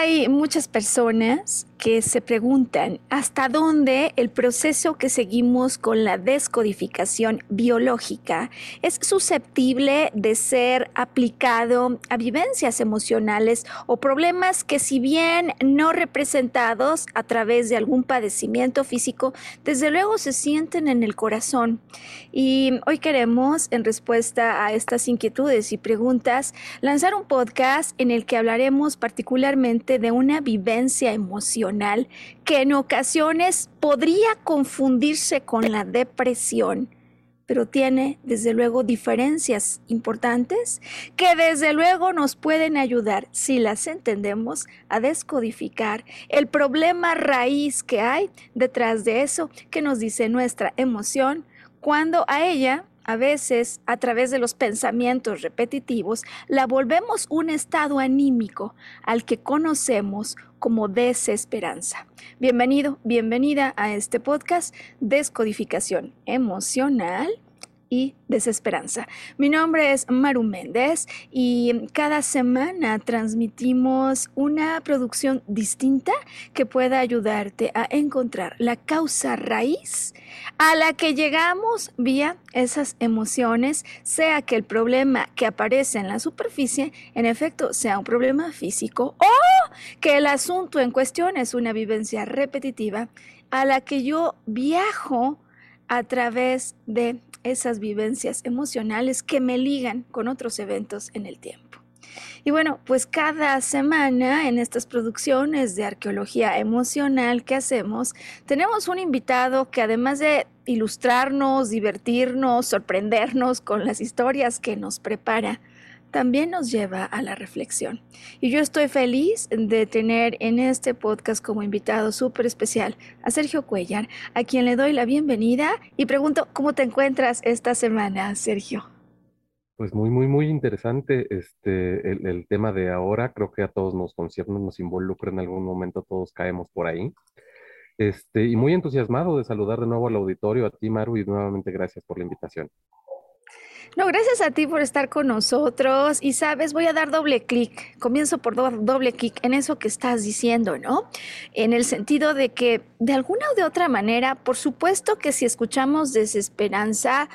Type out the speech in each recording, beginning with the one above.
Hay muchas personas que se preguntan hasta dónde el proceso que seguimos con la descodificación biológica es susceptible de ser aplicado a vivencias emocionales o problemas que si bien no representados a través de algún padecimiento físico, desde luego se sienten en el corazón. Y hoy queremos, en respuesta a estas inquietudes y preguntas, lanzar un podcast en el que hablaremos particularmente de una vivencia emocional que en ocasiones podría confundirse con la depresión, pero tiene desde luego diferencias importantes que desde luego nos pueden ayudar, si las entendemos, a descodificar el problema raíz que hay detrás de eso que nos dice nuestra emoción cuando a ella a veces, a través de los pensamientos repetitivos, la volvemos un estado anímico al que conocemos como desesperanza. Bienvenido, bienvenida a este podcast Descodificación Emocional y desesperanza. Mi nombre es Maru Méndez y cada semana transmitimos una producción distinta que pueda ayudarte a encontrar la causa raíz a la que llegamos vía esas emociones, sea que el problema que aparece en la superficie en efecto sea un problema físico o que el asunto en cuestión es una vivencia repetitiva a la que yo viajo a través de esas vivencias emocionales que me ligan con otros eventos en el tiempo. Y bueno, pues cada semana en estas producciones de arqueología emocional que hacemos, tenemos un invitado que además de ilustrarnos, divertirnos, sorprendernos con las historias que nos prepara, también nos lleva a la reflexión. Y yo estoy feliz de tener en este podcast como invitado súper especial a Sergio Cuellar, a quien le doy la bienvenida y pregunto, ¿cómo te encuentras esta semana, Sergio? Pues muy, muy, muy interesante este, el, tema de ahora. Creo que a todos nos concierne, nos involucra en algún momento, todos caemos por ahí. Este, y muy entusiasmado de saludar de nuevo al auditorio, a ti, Maru, y nuevamente gracias por la invitación. No, gracias a ti por estar con nosotros. Y sabes, voy a dar doble clic. Comienzo por doble clic en eso que estás diciendo, ¿no? En el sentido de que de alguna o de otra manera, por supuesto que si escuchamos desesperanza,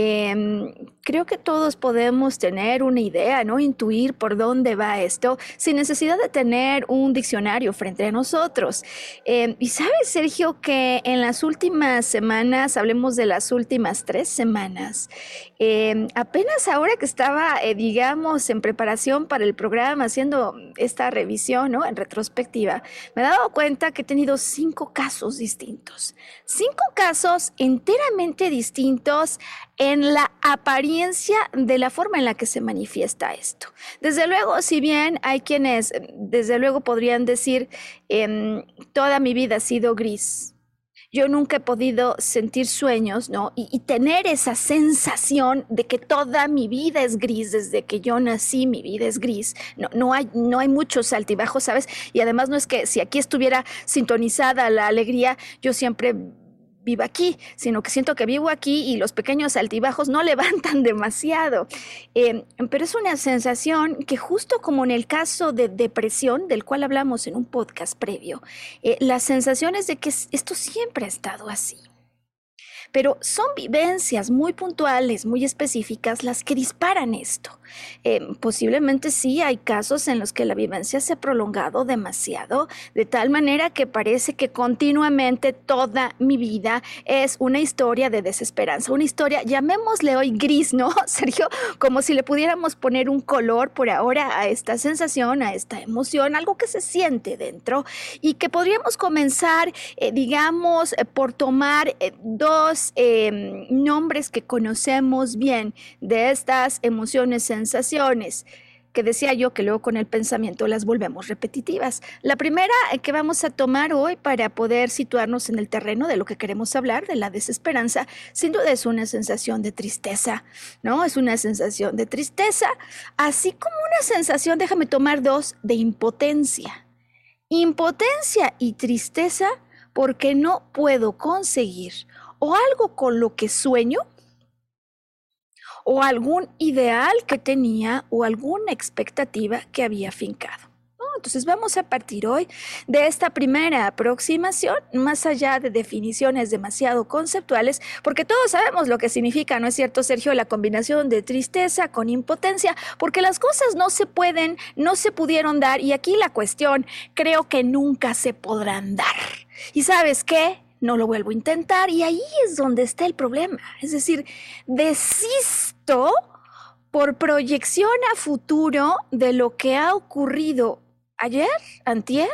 Em, creo que todos podemos tener una idea, ¿no? Intuir por dónde va esto sin necesidad de tener un diccionario frente a nosotros. Em, y sabes, Sergio, que en las últimas semanas, hablemos de las últimas tres semanas, em, apenas ahora que estaba, eh, digamos, en preparación para el programa, haciendo esta revisión, ¿no? En retrospectiva, me he dado cuenta que he tenido cinco casos distintos. Cinco casos enteramente distintos en la apariencia de la forma en la que se manifiesta esto. Desde luego, si bien hay quienes, desde luego podrían decir, em, toda mi vida ha sido gris, yo nunca he podido sentir sueños, ¿no? Y, tener esa sensación de que toda mi vida es gris, desde que yo nací, mi vida es gris. No, no, hay, no hay muchos altibajos, ¿sabes? Y además no es que si aquí estuviera sintonizada la alegría, yo siempre viva aquí, sino que siento que vivo aquí y los pequeños altibajos no levantan demasiado. Em, pero es una sensación que justo como en el caso de depresión, del cual hablamos en un podcast previo, eh, la sensación es de que esto siempre ha estado así pero son vivencias muy puntuales, muy específicas las que disparan esto. Eh, posiblemente sí hay casos en los que la vivencia se ha prolongado demasiado, de tal manera que parece que continuamente toda mi vida es una historia de desesperanza, una historia, llamémosle hoy gris, ¿no, Sergio? Como si le pudiéramos poner un color por ahora a esta sensación, a esta emoción, algo que se siente dentro y que podríamos comenzar, eh, digamos, eh, por tomar dos nombres que conocemos bien de estas emociones sensaciones que decía yo que luego con el pensamiento las volvemos repetitivas. La primera eh, que vamos a tomar hoy para poder situarnos en el terreno de lo que queremos hablar, de la desesperanza, sin duda es una sensación de tristeza, ¿no? Es una sensación de tristeza, así como una sensación, déjame tomar dos, de impotencia. Impotencia y tristeza porque no puedo conseguir o algo con lo que sueño o algún ideal que tenía o alguna expectativa que había fincado. Entonces vamos a partir hoy de esta primera aproximación, más allá de definiciones demasiado conceptuales, porque todos sabemos lo que significa, ¿no es cierto, Sergio? La combinación de tristeza con impotencia, porque las cosas no se pueden, no se pudieron dar, y aquí la cuestión, creo que nunca se podrán dar. ¿Y sabes qué? No lo vuelvo a intentar y ahí es donde está el problema. Es decir, desisto por proyección a futuro de lo que ha ocurrido ayer, antier,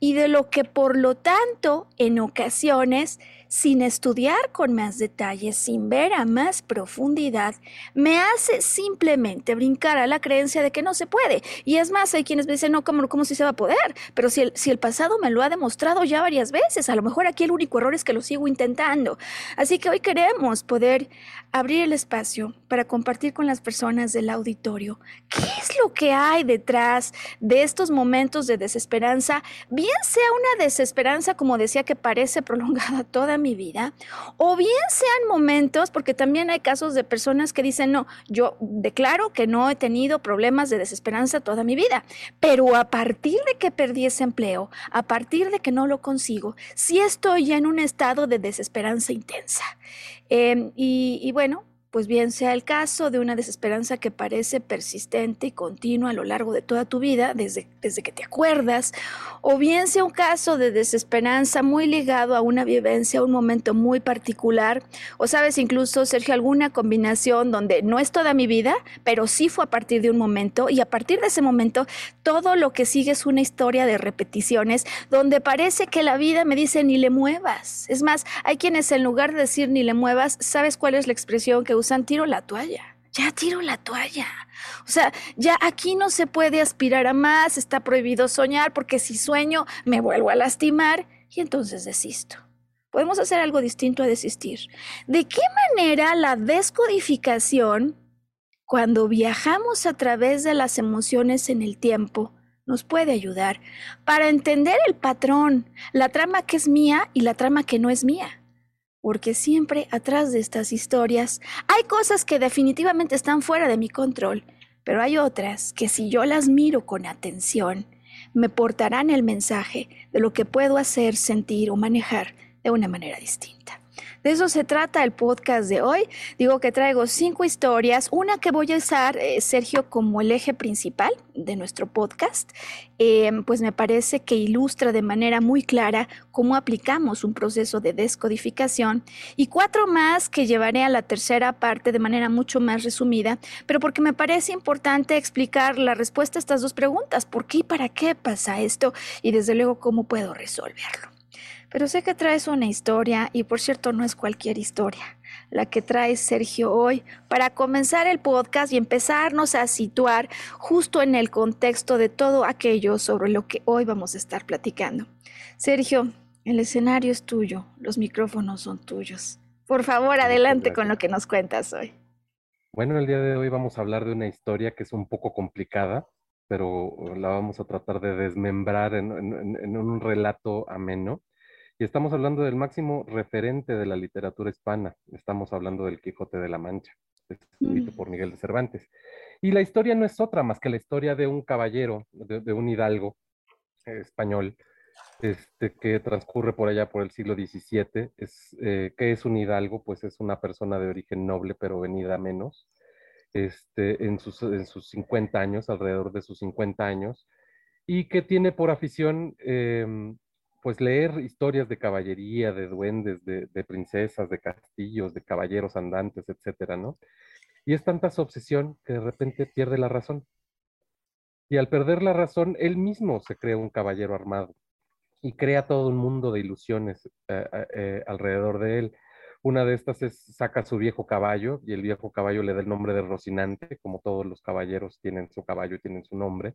y de lo que por lo tanto en ocasiones sin estudiar con más detalles, sin ver a más profundidad, me hace simplemente brincar a la creencia de que no se puede. Y es más, hay quienes me dicen, no, ¿cómo, cómo si se va a poder? Pero si el, si el pasado me lo ha demostrado ya varias veces, a lo mejor aquí el único error es que lo sigo intentando. Así que hoy queremos poder abrir el espacio para compartir con las personas del auditorio qué es lo que hay detrás de estos momentos de desesperanza, bien sea una desesperanza, como decía, que parece prolongada toda mi vida, o bien sean momentos, porque también hay casos de personas que dicen, no, yo declaro que no he tenido problemas de desesperanza toda mi vida, pero a partir de que perdí ese empleo, a partir de que no lo consigo, sí estoy en un estado de desesperanza intensa. Em, y bueno, pues bien sea el caso de una desesperanza que parece persistente y continua a lo largo de toda tu vida, desde, desde que te acuerdas, o bien sea un caso de desesperanza muy ligado a una vivencia, a un momento muy particular, o sabes incluso, Sergio, alguna combinación donde no es toda mi vida, pero sí fue a partir de un momento, y a partir de ese momento todo lo que sigue es una historia de repeticiones, donde parece que la vida me dice ni le muevas. Es más, hay quienes en lugar de decir ni le muevas, ¿sabes cuál es la expresión que usan, tiro la toalla. Ya tiro la toalla. O sea, ya aquí no se puede aspirar a más, está prohibido soñar porque si sueño me vuelvo a lastimar y entonces desisto. Podemos hacer algo distinto a desistir. ¿De qué manera la descodificación, cuando viajamos a través de las emociones en el tiempo, nos puede ayudar para entender el patrón, la trama que es mía y la trama que no es mía? Porque siempre atrás de estas historias hay cosas que definitivamente están fuera de mi control, pero hay otras que si yo las miro con atención, me portarán el mensaje de lo que puedo hacer, sentir o manejar de una manera distinta. De eso se trata el podcast de hoy. Digo que traigo cinco historias, una que voy a usar, eh, Sergio, como el eje principal de nuestro podcast, em, pues me parece que ilustra de manera muy clara cómo aplicamos un proceso de descodificación y cuatro más que llevaré a la tercera parte de manera mucho más resumida, pero porque me parece importante explicar la respuesta a estas dos preguntas, ¿por qué y para qué pasa esto? Y desde luego cómo puedo resolverlo. Pero sé que traes una historia y por cierto no es cualquier historia la que trae Sergio hoy para comenzar el podcast y empezarnos a situar justo en el contexto de todo aquello sobre lo que hoy vamos a estar platicando. Sergio, el escenario es tuyo, los micrófonos son tuyos. Por favor, adelante con lo que nos cuentas hoy. Bueno, el día de hoy vamos a hablar de una historia que es un poco complicada, pero la vamos a tratar de desmembrar en, en un relato ameno Y estamos hablando del máximo referente de la literatura hispana. Estamos hablando del Quijote de la Mancha, escrito mm. por Miguel de Cervantes. Y la historia no es otra más que la historia de un caballero, de, un hidalgo español, este, que transcurre por allá por el siglo XVII. Es, eh, ¿Qué es un hidalgo? Pues es una persona de origen noble, pero venida menos, este, en, sus, en sus 50 años, alrededor de sus 50 años, y que tiene por afición em, pues leer historias de caballería, de duendes, de, princesas, de castillos, de caballeros andantes, etcétera, ¿no? Y es tanta su obsesión que de repente pierde la razón. Y al perder la razón, él mismo se crea un caballero armado y crea todo un mundo de ilusiones eh, eh, eh, alrededor de él. Una de estas es saca su viejo caballo y el viejo caballo le da el nombre de Rocinante, como todos los caballeros tienen su caballo y tienen su nombre.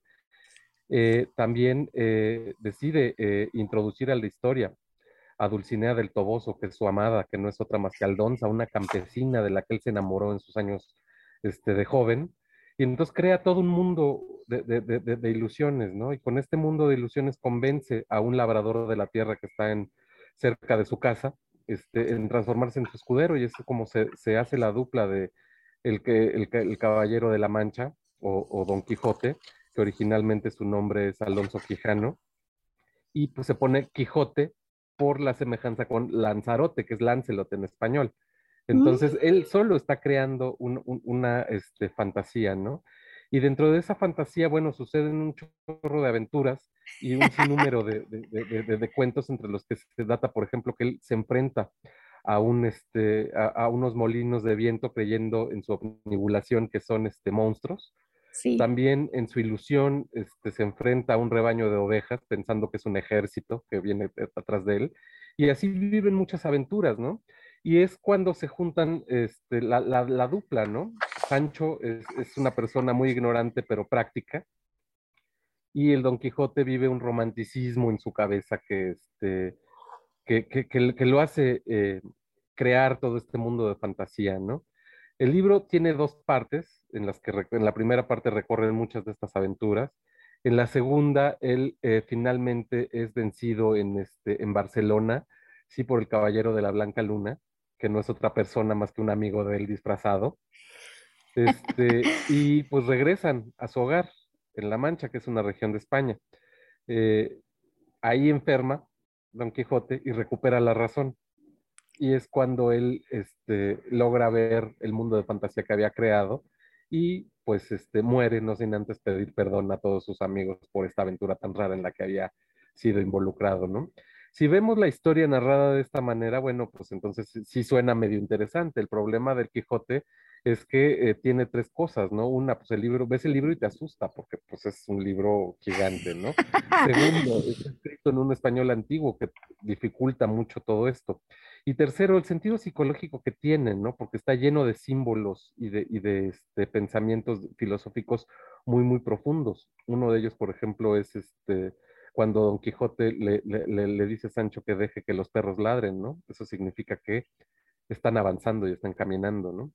Eh, también eh, decide eh, introducir a la historia a Dulcinea del Toboso, que es su amada, que no es otra más que Aldonza, una campesina de la que él se enamoró en sus años este, de joven. Y entonces crea todo un mundo de, ilusiones, ¿no? Y con este mundo de ilusiones convence a un labrador de la tierra que está en, cerca de su casa este, en transformarse en su escudero y es como se, hace la dupla de el, que, el, caballero de la Mancha o Don Quijote que originalmente su nombre es Alonso Quijano, y pues se pone Quijote por la semejanza con Lanzarote, que es Lancelot en español. Entonces, él mm. solo está creando una este, fantasía, ¿no? Y dentro de esa fantasía, bueno, suceden un chorro de aventuras y un sinnúmero de, de, cuentos entre los que se data, por ejemplo, que él se enfrenta a, un, este, a, unos molinos de viento creyendo en su omnibulación que son este, monstruos también en su ilusión este, se enfrenta a un rebaño de ovejas pensando que es un ejército que viene atrás de él. Y así viven muchas aventuras, ¿no? Y es cuando se juntan este, la, dupla, ¿no? Sancho es, una persona muy ignorante pero práctica. Y el Don Quijote vive un romanticismo en su cabeza que, este, que, lo hace eh, crear todo este mundo de fantasía, ¿no? El libro tiene dos partes, en las que en la primera parte recorren muchas de estas aventuras. En la segunda, él eh, finalmente es vencido en, este, en Barcelona, sí, por el Caballero de la Blanca Luna, que no es otra persona más que un amigo de él disfrazado. Este, y pues regresan a su hogar en La Mancha, que es una región de España. Eh, ahí enferma Don Quijote y recupera la razón y es cuando él este, logra ver el mundo de fantasía que había creado y pues este, muere, no sin antes pedir perdón a todos sus amigos por esta aventura tan rara en la que había sido involucrado, ¿no? Si vemos la historia narrada de esta manera, bueno, pues entonces sí suena medio interesante. El problema del Quijote es que eh, tiene tres cosas, ¿no? Una, pues el libro, ves el libro y te asusta porque pues es un libro gigante, ¿no? Segundo, es escrito en un español antiguo que dificulta mucho todo esto. Y tercero, el sentido psicológico que tiene, ¿no? Porque está lleno de símbolos y de, y de este, pensamientos filosóficos muy, muy profundos. Uno de ellos, por ejemplo, es este, cuando Don Quijote le, le, le, dice a Sancho que deje que los perros ladren, ¿no? Eso significa que están avanzando y están caminando, ¿no?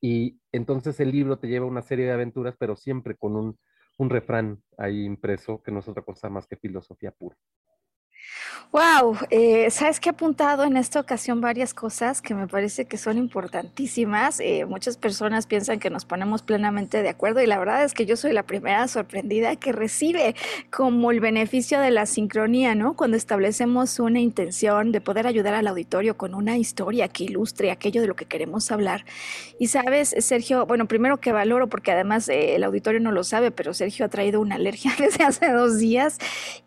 Y entonces el libro te lleva una serie de aventuras, pero siempre con un, un refrán ahí impreso, que no es otra cosa más que filosofía pura. Wow, eh, sabes que he apuntado en esta ocasión varias cosas que me parece que son importantísimas. Eh, muchas personas piensan que nos ponemos plenamente de acuerdo y la verdad es que yo soy la primera sorprendida que recibe como el beneficio de la sincronía, ¿no? Cuando establecemos una intención de poder ayudar al auditorio con una historia que ilustre aquello de lo que queremos hablar. Y sabes, Sergio, bueno, primero que valoro porque además eh, el auditorio no lo sabe, pero Sergio ha traído una alergia desde hace dos días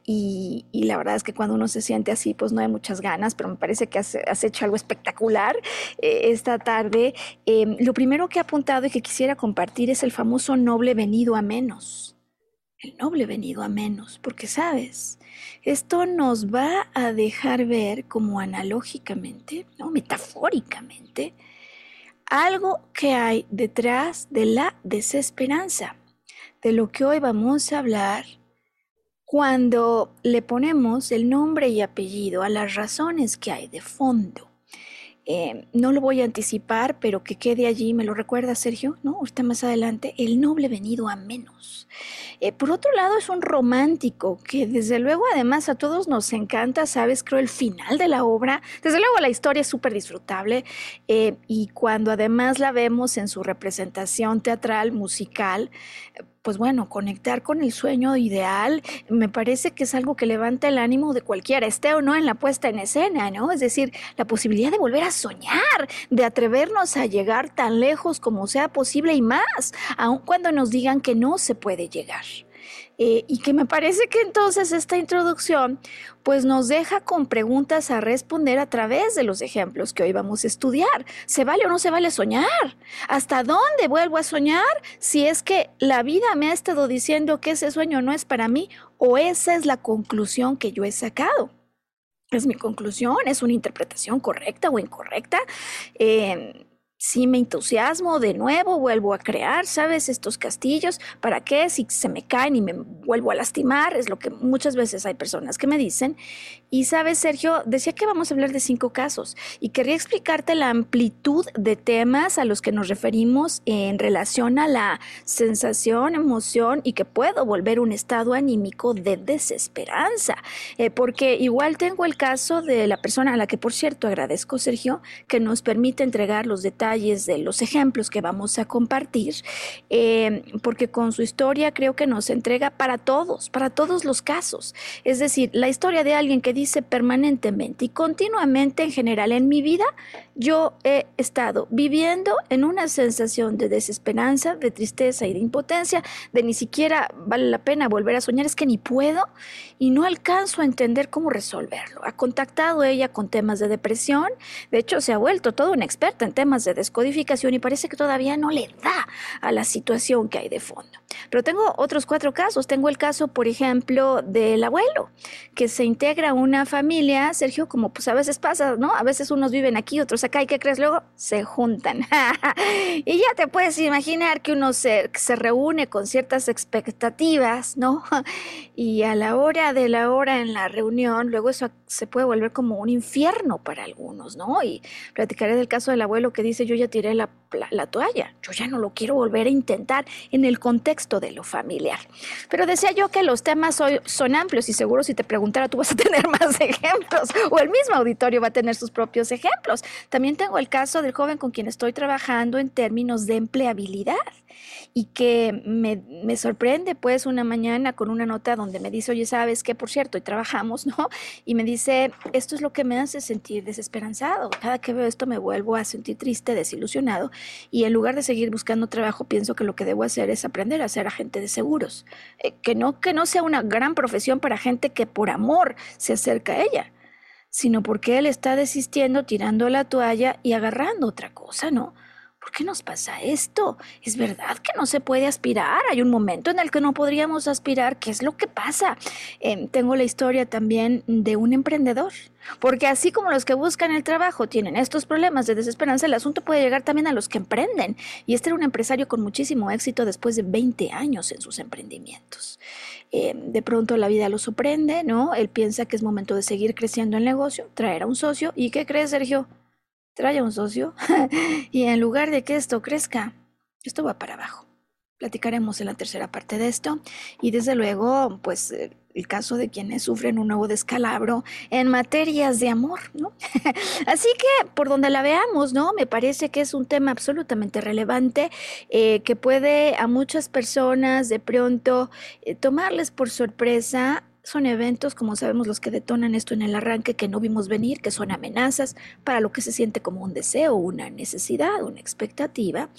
y, y la verdad es que cuando uno se siente así, pues no hay muchas ganas, pero me parece que has, hecho algo espectacular eh, esta tarde. Em, lo primero que he apuntado y que quisiera compartir es el famoso noble venido a menos. El noble venido a menos, porque sabes, esto nos va a dejar ver como analógicamente, no metafóricamente, algo que hay detrás de la desesperanza, de lo que hoy vamos a hablar cuando le ponemos el nombre y apellido a las razones que hay de fondo. Eh, no lo voy a anticipar, pero que quede allí, me lo recuerda Sergio, ¿no? Usted más adelante, el noble venido a menos. Eh, por otro lado, es un romántico que desde luego además a todos nos encanta, sabes, creo el final de la obra. Desde luego la historia es súper disfrutable eh, y cuando además la vemos en su representación teatral, musical, pues bueno, conectar con el sueño ideal me parece que es algo que levanta el ánimo de cualquiera, esté o no en la puesta en escena, ¿no? Es decir, la posibilidad de volver a soñar, de atrevernos a llegar tan lejos como sea posible y más, aun cuando nos digan que no se puede llegar. Eh, y que me parece que entonces esta introducción pues nos deja con preguntas a responder a través de los ejemplos que hoy vamos a estudiar. ¿Se vale o no se vale soñar? ¿Hasta dónde vuelvo a soñar si es que la vida me ha estado diciendo que ese sueño no es para mí o esa es la conclusión que yo he sacado? ¿Es mi conclusión? ¿Es una interpretación correcta o incorrecta? Eh, si me entusiasmo de nuevo, vuelvo a crear, ¿sabes? Estos castillos, ¿para qué? Si se me caen y me vuelvo a lastimar, es lo que muchas veces hay personas que me dicen. Y sabes, Sergio, decía que vamos a hablar de cinco casos y quería explicarte la amplitud de temas a los que nos referimos en relación a la sensación, emoción y que puedo volver un estado anímico de desesperanza. Eh, porque igual tengo el caso de la persona a la que, por cierto, agradezco, Sergio, que nos permite entregar los detalles de los ejemplos que vamos a compartir, eh, porque con su historia creo que nos entrega para todos, para todos los casos. Es decir, la historia de alguien que dice permanentemente y continuamente en general en mi vida, yo he estado viviendo en una sensación de desesperanza, de tristeza y de impotencia, de ni siquiera vale la pena volver a soñar, es que ni puedo y no alcanzo a entender cómo resolverlo. Ha contactado ella con temas de depresión, de hecho se ha vuelto toda una experta en temas de descodificación y parece que todavía no le da a la situación que hay de fondo. Pero tengo otros cuatro casos. Tengo el caso, por ejemplo, del abuelo, que se integra a una familia, Sergio, como pues a veces pasa, ¿no? A veces unos viven aquí, otros acá, ¿y qué crees? Luego se juntan. y ya te puedes imaginar que uno se, se reúne con ciertas expectativas, ¿no? y a la hora de la hora en la reunión, luego eso se puede volver como un infierno para algunos, ¿no? Y platicaré del caso del abuelo que dice, yo ya tiré la, la, toalla, yo ya no lo quiero volver a intentar en el contexto de lo familiar. Pero decía yo que los temas hoy son amplios y seguro si te preguntara tú vas a tener más ejemplos o el mismo auditorio va a tener sus propios ejemplos. También tengo el caso del joven con quien estoy trabajando en términos de empleabilidad y que me, me, sorprende pues una mañana con una nota donde me dice, oye, ¿sabes qué? Por cierto, y trabajamos, ¿no? Y me dice, esto es lo que me hace sentir desesperanzado. Cada que veo esto me vuelvo a sentir triste, desilusionado y en lugar de seguir buscando trabajo, pienso que lo que debo hacer es aprender a ser agente de seguros. Eh, que, no, que no sea una gran profesión para gente que por amor se acerca a ella sino porque él está desistiendo, tirando la toalla y agarrando otra cosa, ¿no? ¿Por qué nos pasa esto? ¿Es verdad que no se puede aspirar? Hay un momento en el que no podríamos aspirar. ¿Qué es lo que pasa? Em, tengo la historia también de un emprendedor. Porque así como los que buscan el trabajo tienen estos problemas de desesperanza, el asunto puede llegar también a los que emprenden. Y este era un empresario con muchísimo éxito después de 20 años en sus emprendimientos. Em, de pronto la vida lo sorprende, ¿no? Él piensa que es momento de seguir creciendo el negocio, traer a un socio. ¿Y qué crees, Sergio? Trae a un socio y en lugar de que esto crezca, esto va para abajo. Platicaremos en la tercera parte de esto y desde luego, pues el caso de quienes sufren un nuevo descalabro en materias de amor, ¿no? Así que por donde la veamos, ¿no? Me parece que es un tema absolutamente relevante eh, que puede a muchas personas de pronto eh, tomarles por sorpresa son eventos, como sabemos, los que detonan esto en el arranque que no vimos venir, que son amenazas para lo que se siente como un deseo, una necesidad, una expectativa,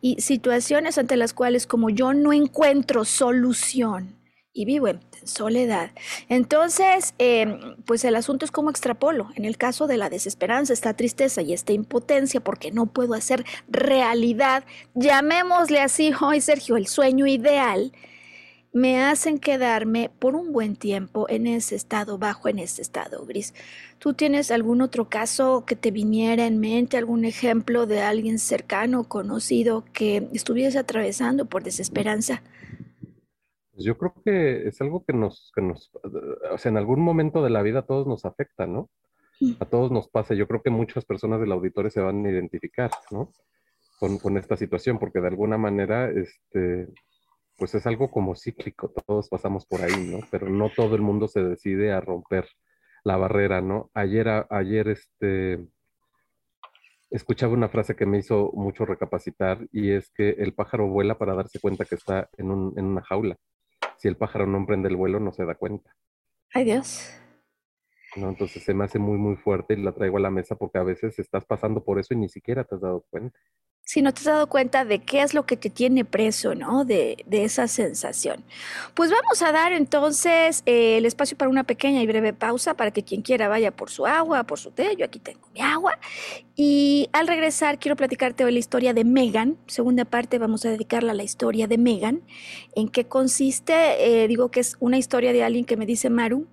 y situaciones ante las cuales como yo no encuentro solución y vivo en soledad. Entonces, em, pues el asunto es como extrapolo. En el caso de la desesperanza, esta tristeza y esta impotencia porque no puedo hacer realidad, llamémosle así hoy, Sergio, el sueño ideal me hacen quedarme por un buen tiempo en ese estado bajo, en ese estado gris. ¿Tú tienes algún otro caso que te viniera en mente, algún ejemplo de alguien cercano, conocido, que estuviese atravesando por desesperanza? Pues yo creo que es algo que nos, que nos, o sea, en algún momento de la vida a todos nos afecta, ¿no? Mm. A todos nos pasa. Yo creo que muchas personas del auditorio se van a identificar, ¿no? Con, con esta situación, porque de alguna manera, este, pues es algo como cíclico, todos pasamos por ahí, ¿no? Pero no todo el mundo se decide a romper la barrera, ¿no? Ayer, ayer, este, escuchaba una frase que me hizo mucho recapacitar y es que el pájaro vuela para darse cuenta que está en, un, en una jaula. Si el pájaro no emprende el vuelo, no se da cuenta. Ay Dios. ¿no? Entonces se me hace muy, muy fuerte y la traigo a la mesa porque a veces estás pasando por eso y ni siquiera te has dado cuenta. Si no te has dado cuenta de qué es lo que te tiene preso, ¿no? De, esa sensación. Pues vamos a dar entonces eh, el espacio para una pequeña y breve pausa para que quien quiera vaya por su agua, por su té. Yo aquí tengo mi agua. Y al regresar quiero platicarte hoy la historia de Megan. Segunda parte vamos a dedicarla a la historia de Megan. ¿En qué consiste? Eh, digo que es una historia de alguien que me dice Maru,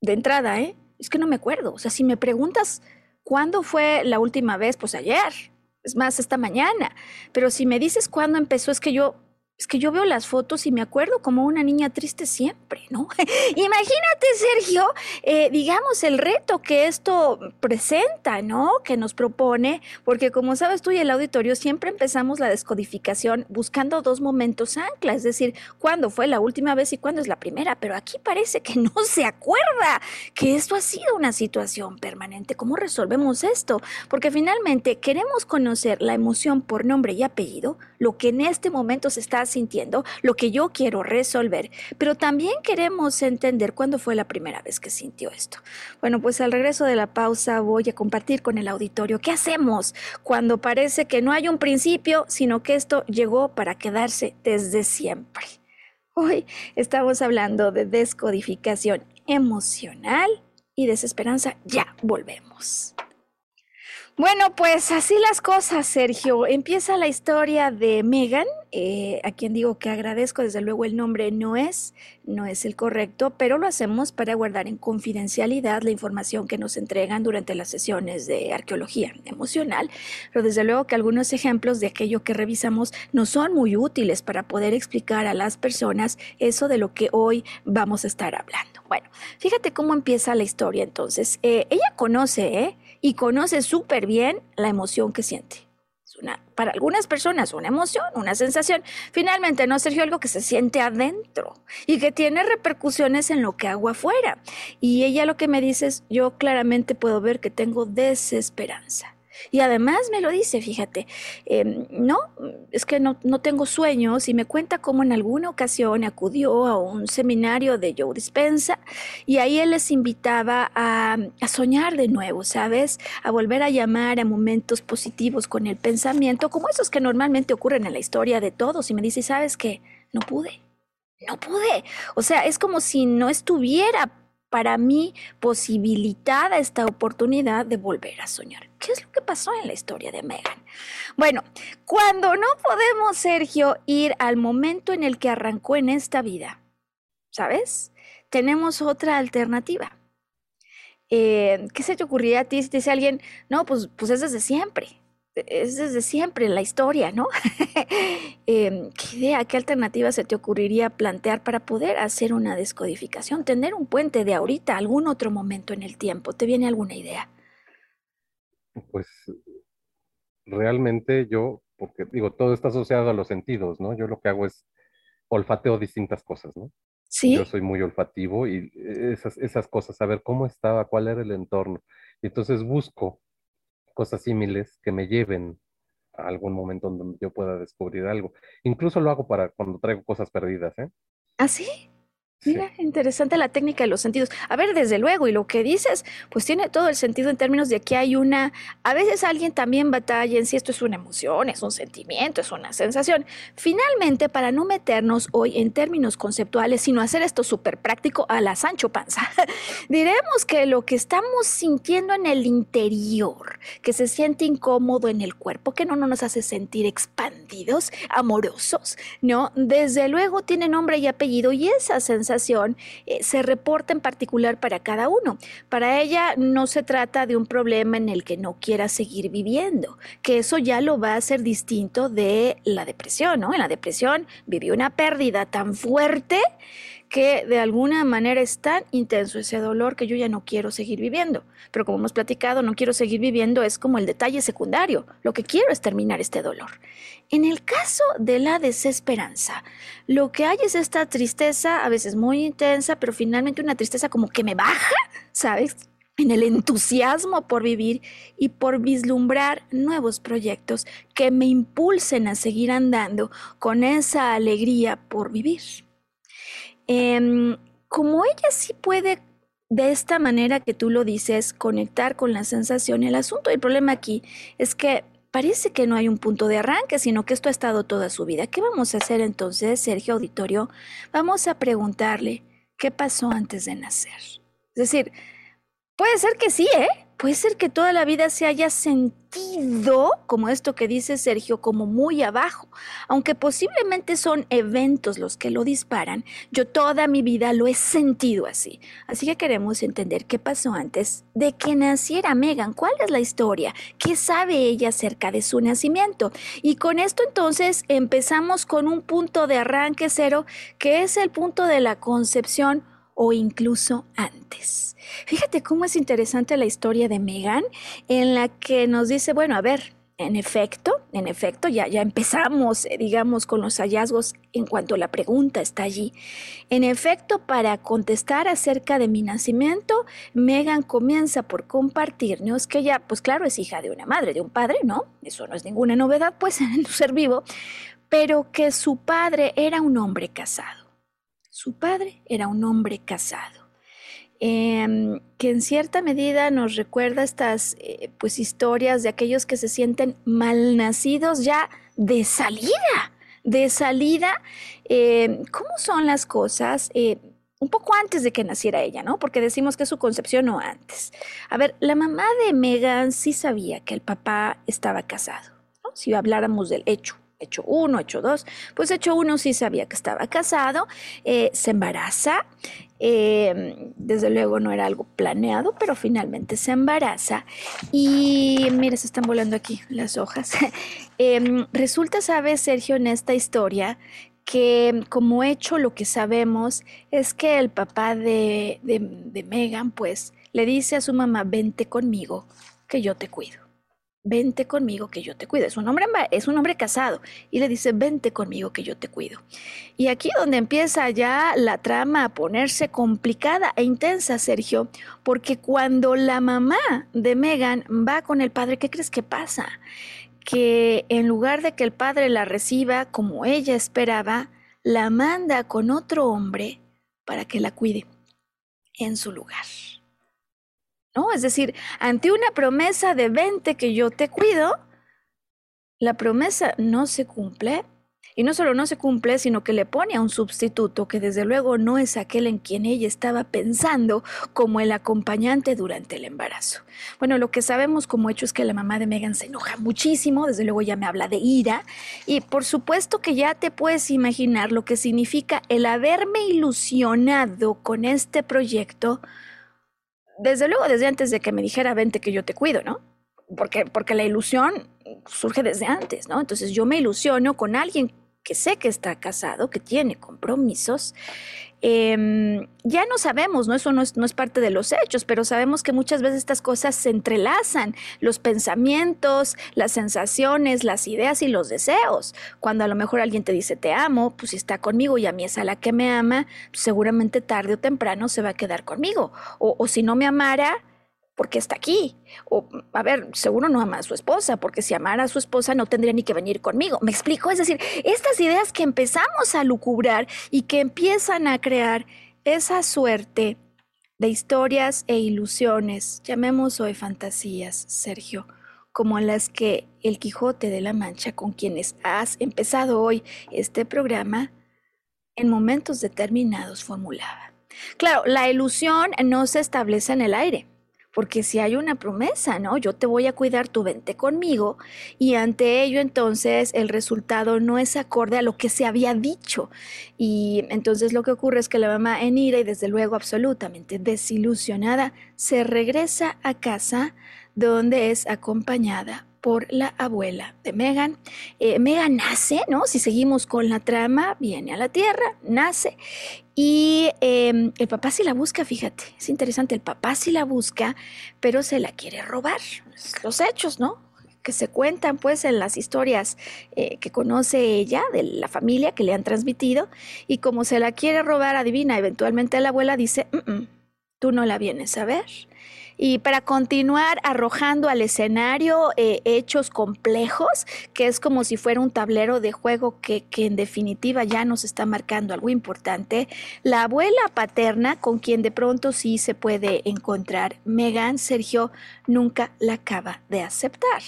de entrada, ¿eh? Es que no me acuerdo. O sea, si me preguntas cuándo fue la última vez, pues ayer. Es más, esta mañana. Pero si me dices cuándo empezó, es que yo es que yo veo las fotos y me acuerdo como una niña triste siempre, ¿no? Imagínate, Sergio, eh, digamos, el reto que esto presenta, ¿no? Que nos propone, porque como sabes tú y el auditorio, siempre empezamos la descodificación buscando dos momentos ancla, es decir, cuándo fue la última vez y cuándo es la primera, pero aquí parece que no se acuerda que esto ha sido una situación permanente. ¿Cómo resolvemos esto? Porque finalmente queremos conocer la emoción por nombre y apellido, lo que en este momento se está sintiendo, lo que yo quiero resolver, pero también queremos entender cuándo fue la primera vez que sintió esto. Bueno, pues al regreso de la pausa voy a compartir con el auditorio qué hacemos cuando parece que no hay un principio, sino que esto llegó para quedarse desde siempre. Hoy estamos hablando de descodificación emocional y desesperanza. Ya volvemos. Bueno, pues así las cosas, Sergio. Empieza la historia de Megan, eh, a quien digo que agradezco, desde luego el nombre no es, no es el correcto, pero lo hacemos para guardar en confidencialidad la información que nos entregan durante las sesiones de arqueología emocional, pero desde luego que algunos ejemplos de aquello que revisamos no son muy útiles para poder explicar a las personas eso de lo que hoy vamos a estar hablando. Bueno, fíjate cómo empieza la historia entonces. Eh, ella conoce, ¿eh? y conoce súper bien la emoción que siente. Para algunas personas una emoción, una sensación. Finalmente, no, Sergio, algo que se siente adentro y que tiene repercusiones en lo que hago afuera. Y ella lo que me dice es, yo claramente puedo ver que tengo desesperanza. Y además me lo dice, fíjate, em, no, es que no, no, tengo sueños y me cuenta cómo en alguna ocasión acudió a un seminario de Joe Dispensa y ahí él les invitaba a, a soñar de nuevo, ¿sabes? A volver a llamar a momentos positivos con el pensamiento, como esos que normalmente ocurren en la historia de todos. Y me dice, ¿sabes qué? No pude. No pude. O sea, es como si no estuviera para mí posibilitada esta oportunidad de volver a soñar. ¿Qué es lo que pasó en la historia de Megan? Bueno, cuando no podemos, Sergio, ir al momento en el que arrancó en esta vida, ¿sabes? Tenemos otra alternativa. Eh, ¿Qué se te ocurriría a ti si te dice alguien, no, pues, pues es desde siempre? Es desde siempre la historia, ¿no? Em, ¿Qué idea, qué alternativa se te ocurriría plantear para poder hacer una descodificación, tener un puente de ahorita, algún otro momento en el tiempo? ¿Te viene alguna idea? Pues realmente yo, porque digo, todo está asociado a los sentidos, ¿no? Yo lo que hago es olfateo distintas cosas, ¿no? Sí. Yo soy muy olfativo y esas, esas cosas, saber cómo estaba, cuál era el entorno. Y entonces busco cosas similares que me lleven a algún momento donde yo pueda descubrir algo. Incluso lo hago para cuando traigo cosas perdidas, ¿eh? ¿Ah, sí? Mira, interesante la técnica de los sentidos. A ver, desde luego, y lo que dices, pues tiene todo el sentido en términos de que hay una, a veces alguien también batalla en si esto es una emoción, es un sentimiento, es una sensación. Finalmente, para no meternos hoy en términos conceptuales, sino hacer esto súper práctico a la Sancho Panza, diremos que lo que estamos sintiendo en el interior, que se siente incómodo en el cuerpo, que no, no nos hace sentir expandidos, amorosos, ¿no? Desde luego tiene nombre y apellido y esa sensación eh, se reporta en particular para cada uno. Para ella no se trata de un problema en el que no quiera seguir viviendo, que eso ya lo va a hacer distinto de la depresión, ¿no? En la depresión vivió una pérdida tan fuerte que de alguna manera es tan intenso ese dolor que yo ya no quiero seguir viviendo. Pero como hemos platicado, no quiero seguir viviendo es como el detalle secundario. Lo que quiero es terminar este dolor. En el caso de la desesperanza, lo que hay es esta tristeza, a veces muy intensa, pero finalmente una tristeza como que me baja, ¿sabes? en el entusiasmo por vivir y por vislumbrar nuevos proyectos que me impulsen a seguir andando con esa alegría por vivir. Em, como ella sí puede de esta manera que tú lo dices, conectar con la sensación, el asunto, el problema aquí es que parece que no hay un punto de arranque, sino que esto ha estado toda su vida. ¿Qué vamos a hacer entonces, Sergio Auditorio? Vamos a preguntarle qué pasó antes de nacer. Es decir, puede ser que sí, ¿eh? Puede ser que toda la vida se haya sentido, como esto que dice Sergio, como muy abajo. Aunque posiblemente son eventos los que lo disparan, yo toda mi vida lo he sentido así. Así que queremos entender qué pasó antes de que naciera Megan. ¿Cuál es la historia? ¿Qué sabe ella acerca de su nacimiento? Y con esto entonces empezamos con un punto de arranque cero, que es el punto de la concepción o incluso antes. Fíjate cómo es interesante la historia de Megan, en la que nos dice, bueno, a ver, en efecto, en efecto, ya, ya empezamos, eh, digamos, con los hallazgos en cuanto a la pregunta está allí. En efecto, para contestar acerca de mi nacimiento, Megan comienza por compartirnos que ella, pues claro, es hija de una madre, de un padre, ¿no? Eso no es ninguna novedad, pues, en un ser vivo, pero que su padre era un hombre casado. Su padre era un hombre casado, em, que en cierta medida nos recuerda estas eh, pues historias de aquellos que se sienten malnacidos ya de salida, de salida. Em, ¿Cómo son las cosas? Eh, un poco antes de que naciera ella, ¿no? Porque decimos que es su concepción o antes. A ver, la mamá de Megan sí sabía que el papá estaba casado, ¿no? Si habláramos del hecho hecho uno, hecho dos, pues hecho uno sí sabía que estaba casado, eh, se embaraza, em, desde luego no era algo planeado, pero finalmente se embaraza. Y mira, se están volando aquí las hojas. Em, resulta, sabes, Sergio, en esta historia que como hecho lo que sabemos es que el papá de, de Megan pues le dice a su mamá, vente conmigo, que yo te cuido vente conmigo que yo te cuido. Es un hombre, es un hombre casado y le dice, vente conmigo que yo te cuido. Y aquí donde empieza ya la trama a ponerse complicada e intensa, Sergio, porque cuando la mamá de Megan va con el padre, ¿qué crees que pasa? Que en lugar de que el padre la reciba como ella esperaba, la manda con otro hombre para que la cuide en su lugar. ¿No? Es decir, ante una promesa de 20 que yo te cuido, la promesa no se cumple. Y no solo no se cumple, sino que le pone a un sustituto que desde luego no es aquel en quien ella estaba pensando como el acompañante durante el embarazo. Bueno, lo que sabemos como hecho es que la mamá de Megan se enoja muchísimo, desde luego ya me habla de ira, y por supuesto que ya te puedes imaginar lo que significa el haberme ilusionado con este proyecto desde luego, desde antes de que me dijera, vente que yo te cuido, ¿no? Porque, porque la ilusión surge desde antes, ¿no? Entonces yo me ilusiono con alguien que sé que está casado, que tiene compromisos, Em, ya no sabemos, ¿no? Eso no es, parte de los hechos, pero sabemos que muchas veces estas cosas se entrelazan, los pensamientos, las sensaciones, las ideas y los deseos. Cuando a lo mejor alguien te dice te amo, pues si está conmigo y a mí es a la que me ama, seguramente tarde o temprano se va a quedar conmigo. O si no me amara, porque está aquí. O, a ver, seguro no ama a su esposa, porque si amara a su esposa no tendría ni que venir conmigo. ¿Me explico? Es decir, estas ideas que empezamos a lucubrar y que empiezan a crear esa suerte de historias e ilusiones, llamemos hoy fantasías, Sergio, como las que el Quijote de la Mancha, con quienes has empezado hoy este programa, en momentos determinados formulaba. Claro, la ilusión no se establece en el aire porque si hay una promesa, ¿no? Yo te voy a cuidar, tú vente conmigo y ante ello entonces el resultado no es acorde a lo que se había dicho. Y entonces lo que ocurre es que la mamá en ira y desde luego absolutamente desilusionada se regresa a casa donde es acompañada por la abuela de Megan. Eh, Megan nace, ¿no? Si seguimos con la trama, viene a la Tierra, nace y em, el papá sí la busca, fíjate, es interesante, el papá sí la busca, pero se la quiere robar. Los hechos, ¿no? que se cuentan pues en las historias eh, que conoce ella, de la familia que le han transmitido, y como se la quiere robar, adivina, eventualmente la abuela dice, mm, mm, tú no la vienes a ver, y para continuar arrojando al escenario eh, hechos complejos, que es como si fuera un tablero de juego que, en definitiva ya nos está marcando algo importante, la abuela paterna, con quien de pronto sí se puede encontrar, Megan Sergio nunca la acaba de aceptar,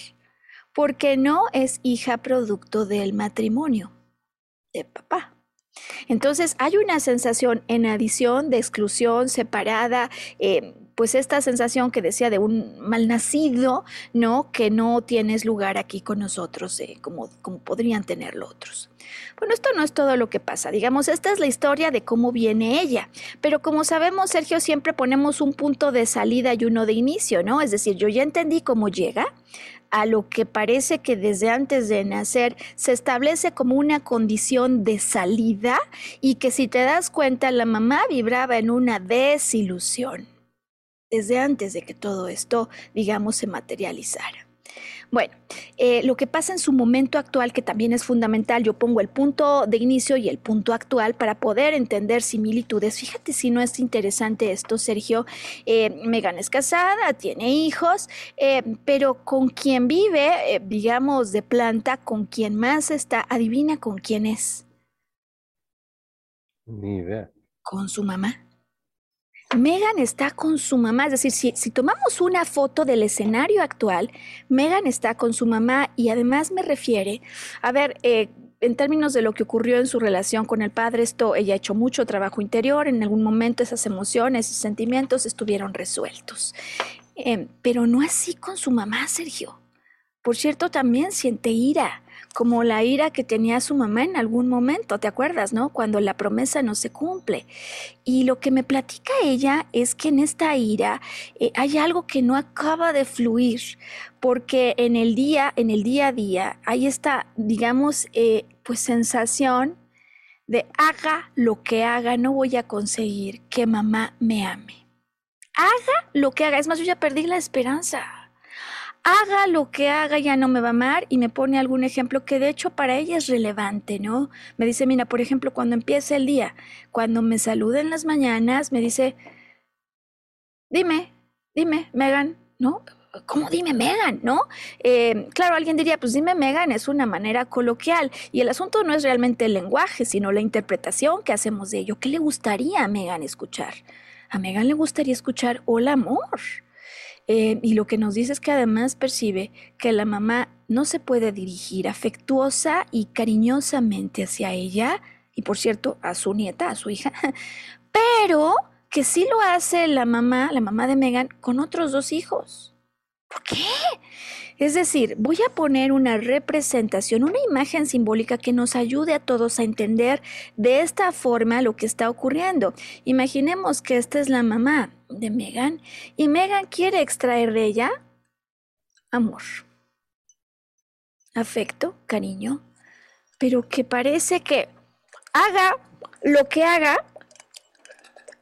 porque no es hija producto del matrimonio de papá. Entonces hay una sensación en adición de exclusión separada, eh, pues esta sensación que decía de un malnacido, ¿no? Que no tienes lugar aquí con nosotros, eh, como, como podrían tenerlo otros. Bueno, esto no es todo lo que pasa. Digamos, esta es la historia de cómo viene ella. Pero como sabemos, Sergio, siempre ponemos un punto de salida y uno de inicio, ¿no? Es decir, yo ya entendí cómo llega a lo que parece que desde antes de nacer se establece como una condición de salida y que si te das cuenta la mamá vibraba en una desilusión desde antes de que todo esto, digamos, se materializara. Bueno, eh, lo que pasa en su momento actual, que también es fundamental, yo pongo el punto de inicio y el punto actual para poder entender similitudes. Fíjate si no es interesante esto, Sergio. Eh, Megan es casada, tiene hijos, eh, pero con quien vive, digamos, de planta, con quien más está, adivina con quién es. Ni idea. Con su mamá. Megan está con su mamá, es decir, si, tomamos una foto del escenario actual, Megan está con su mamá y además me refiere, a ver, eh, en términos de lo que ocurrió en su relación con el padre, esto, ella ha hecho mucho trabajo interior, en algún momento esas emociones y sentimientos estuvieron resueltos, em, pero no así con su mamá, Sergio. Por cierto, también siente ira, como la ira que tenía su mamá en algún momento, ¿te acuerdas, no? Cuando la promesa no se cumple. Y lo que me platica ella es que en esta ira eh, hay algo que no acaba de fluir, porque en el día, en el día a día, hay esta, digamos, eh, pues sensación de haga lo que haga, no voy a conseguir que mamá me ame. Haga lo que haga, es más, yo ya perdí la esperanza haga lo que haga, ya no me va a amar y me pone algún ejemplo que de hecho para ella es relevante, ¿no? Me dice, mira, por ejemplo, cuando empieza el día, cuando me saluda en las mañanas, me dice, dime, dime, Megan, ¿no? ¿Cómo dime Megan? ¿No? Eh, claro, alguien diría, pues dime Megan es una manera coloquial y el asunto no es realmente el lenguaje, sino la interpretación que hacemos de ello. ¿Qué le gustaría a Megan escuchar? A Megan le gustaría escuchar hola amor. Eh, y lo que nos dice es que además percibe que la mamá no se puede dirigir afectuosa y cariñosamente hacia ella, y por cierto, a su nieta, a su hija, pero que sí lo hace la mamá, la mamá de Megan, con otros dos hijos. ¿Por qué? Es decir, voy a poner una representación, una imagen simbólica que nos ayude a todos a entender de esta forma lo que está ocurriendo. Imaginemos que esta es la mamá de Megan y Megan quiere extraer de ella amor, afecto, cariño, pero que parece que haga lo que haga,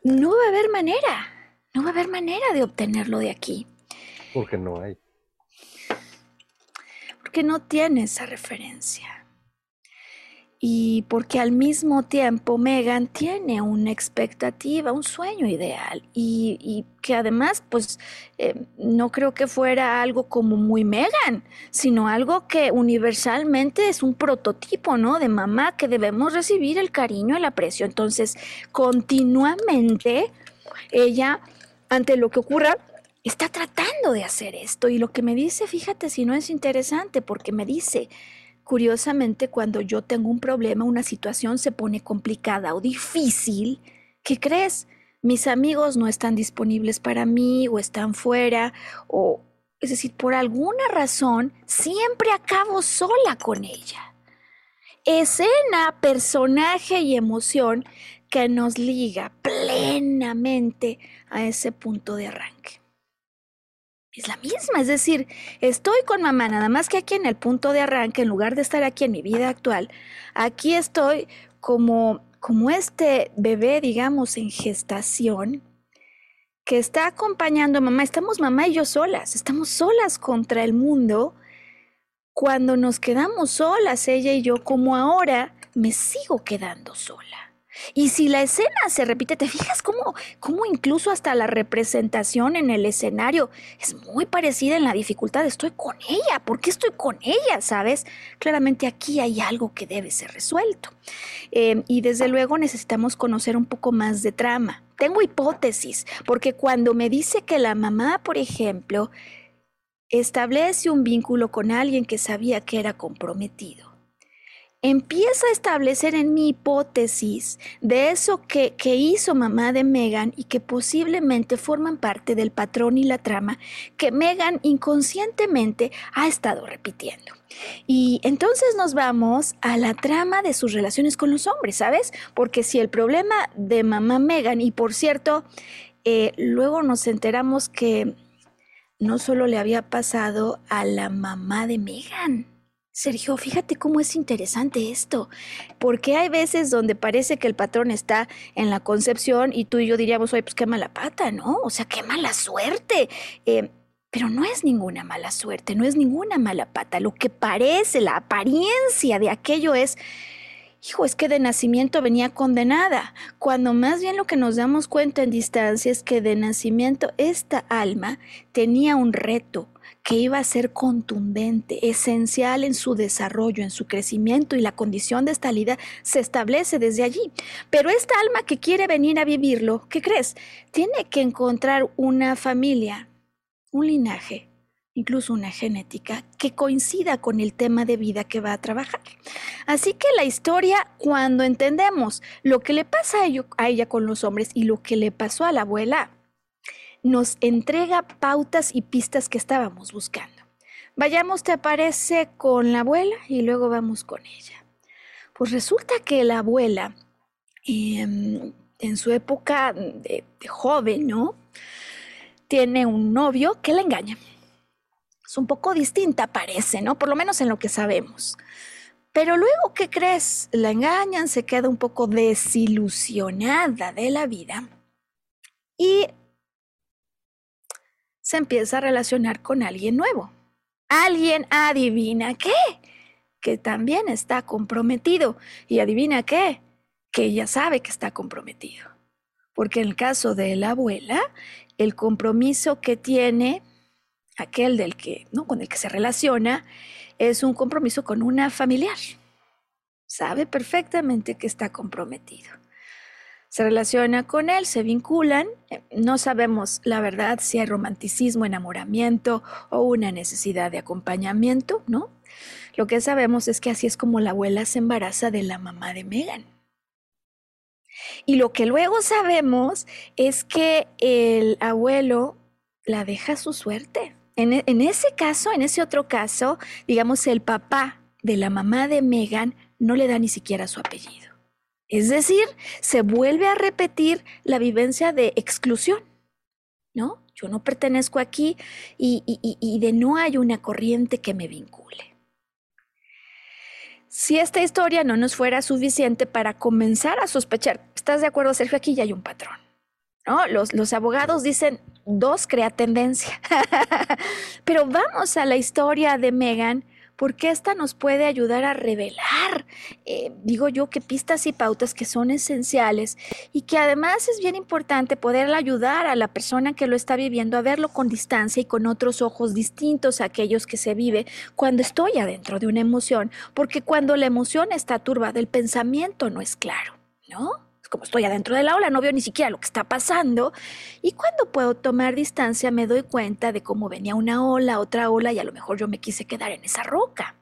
no va a haber manera, no va a haber manera de obtenerlo de aquí. Porque no hay porque no tiene esa referencia. Y porque al mismo tiempo Megan tiene una expectativa, un sueño ideal. Y, que además, pues, eh, no creo que fuera algo como muy Megan, sino algo que universalmente es un prototipo, ¿no? De mamá que debemos recibir el cariño, el aprecio. Entonces, continuamente, ella, ante lo que ocurra, está tratando de hacer esto y lo que me dice, fíjate si no es interesante, porque me dice, curiosamente, cuando yo tengo un problema, una situación se pone complicada o difícil, ¿qué crees? Mis amigos no están disponibles para mí o están fuera o, es decir, por alguna razón, siempre acabo sola con ella. Escena, personaje y emoción que nos liga plenamente a ese punto de arranque. Es la misma, es decir, estoy con mamá, nada más que aquí en el punto de arranque, en lugar de estar aquí en mi vida actual, aquí estoy como, como este bebé, digamos, en gestación, que está acompañando a mamá. Estamos mamá y yo solas, estamos solas contra el mundo. Cuando nos quedamos solas, ella y yo, como ahora, me sigo quedando sola. Y si la escena se repite, ¿te fijas cómo, cómo incluso hasta la representación en el escenario es muy parecida en la dificultad? Estoy con ella, ¿por qué estoy con ella? ¿Sabes? Claramente aquí hay algo que debe ser resuelto. Em, y desde luego necesitamos conocer un poco más de trama. Tengo hipótesis, porque cuando me dice que la mamá, por ejemplo, establece un vínculo con alguien que sabía que era comprometido empieza a establecer en mi hipótesis de eso que, hizo mamá de Megan y que posiblemente forman parte del patrón y la trama que Megan inconscientemente ha estado repitiendo. Y entonces nos vamos a la trama de sus relaciones con los hombres, ¿sabes? Porque si el problema de mamá Megan, y por cierto, eh, luego nos enteramos que no solo le había pasado a la mamá de Megan, Sergio, fíjate cómo es interesante esto, porque hay veces donde parece que el patrón está en la concepción y tú y yo diríamos, oye, pues qué mala pata, ¿no? O sea, qué mala suerte. Eh, pero no es ninguna mala suerte, no es ninguna mala pata. Lo que parece, la apariencia de aquello es, hijo, es que de nacimiento venía condenada, cuando más bien lo que nos damos cuenta en distancia es que de nacimiento esta alma tenía un reto, que iba a ser contundente, esencial en su desarrollo, en su crecimiento y la condición de esta vida se establece desde allí. Pero esta alma que quiere venir a vivirlo, ¿qué crees? Tiene que encontrar una familia, un linaje, incluso una genética que coincida con el tema de vida que va a trabajar. Así que la historia, cuando entendemos lo que le pasa a, ella con los hombres y lo que le pasó a la abuela, nos entrega pautas y pistas que estábamos buscando. Vayamos, te aparece, con la abuela y luego vamos con ella. Pues resulta que la abuela, em, en su época de, joven, ¿no? Tiene un novio que la engaña. Un poco distinta, parece, ¿no? Por lo menos en lo que sabemos. Pero luego, ¿qué crees? La engañan, se queda un poco desilusionada de la vida y se empieza a relacionar con alguien nuevo. Alguien adivina qué, que también está comprometido. Y adivina qué, que ella sabe que está comprometido. Porque en el caso de la abuela, el compromiso que tiene aquel del que, ¿no? con el que se relaciona, es un compromiso con una familiar. Sabe perfectamente que está comprometido se relaciona con él, se vinculan. Eh, no sabemos la verdad si hay romanticismo, enamoramiento o una necesidad de acompañamiento, ¿no? Lo que sabemos es que así es como la abuela se embaraza de la mamá de Megan. Y lo que luego sabemos es que el abuelo la deja a su suerte. En, en, ese caso, en ese otro caso, digamos, el papá de la mamá de Megan no le da ni siquiera su apellido. Es decir, se vuelve a repetir la vivencia de exclusión, ¿no? Yo no pertenezco aquí y, de no hay una corriente que me vincule. Si esta historia no nos fuera suficiente para comenzar a sospechar, ¿estás de acuerdo, Sergio? Aquí ya hay un patrón. ¿No? Los, abogados dicen dos crea tendencia. Pero vamos a la historia de Megan porque esta nos puede ayudar a revelar, eh, digo yo, que pistas y pautas que son esenciales y que además es bien importante poderle ayudar a la persona que lo está viviendo a verlo con distancia y con otros ojos distintos a aquellos que se vive cuando estoy adentro de una emoción, porque cuando la emoción está turbada, el pensamiento no es claro, ¿no? Como estoy adentro de la ola, no veo ni siquiera lo que está pasando. Y cuando puedo tomar distancia me doy cuenta de cómo venía una ola, otra ola y a lo mejor yo me quise quedar en esa roca.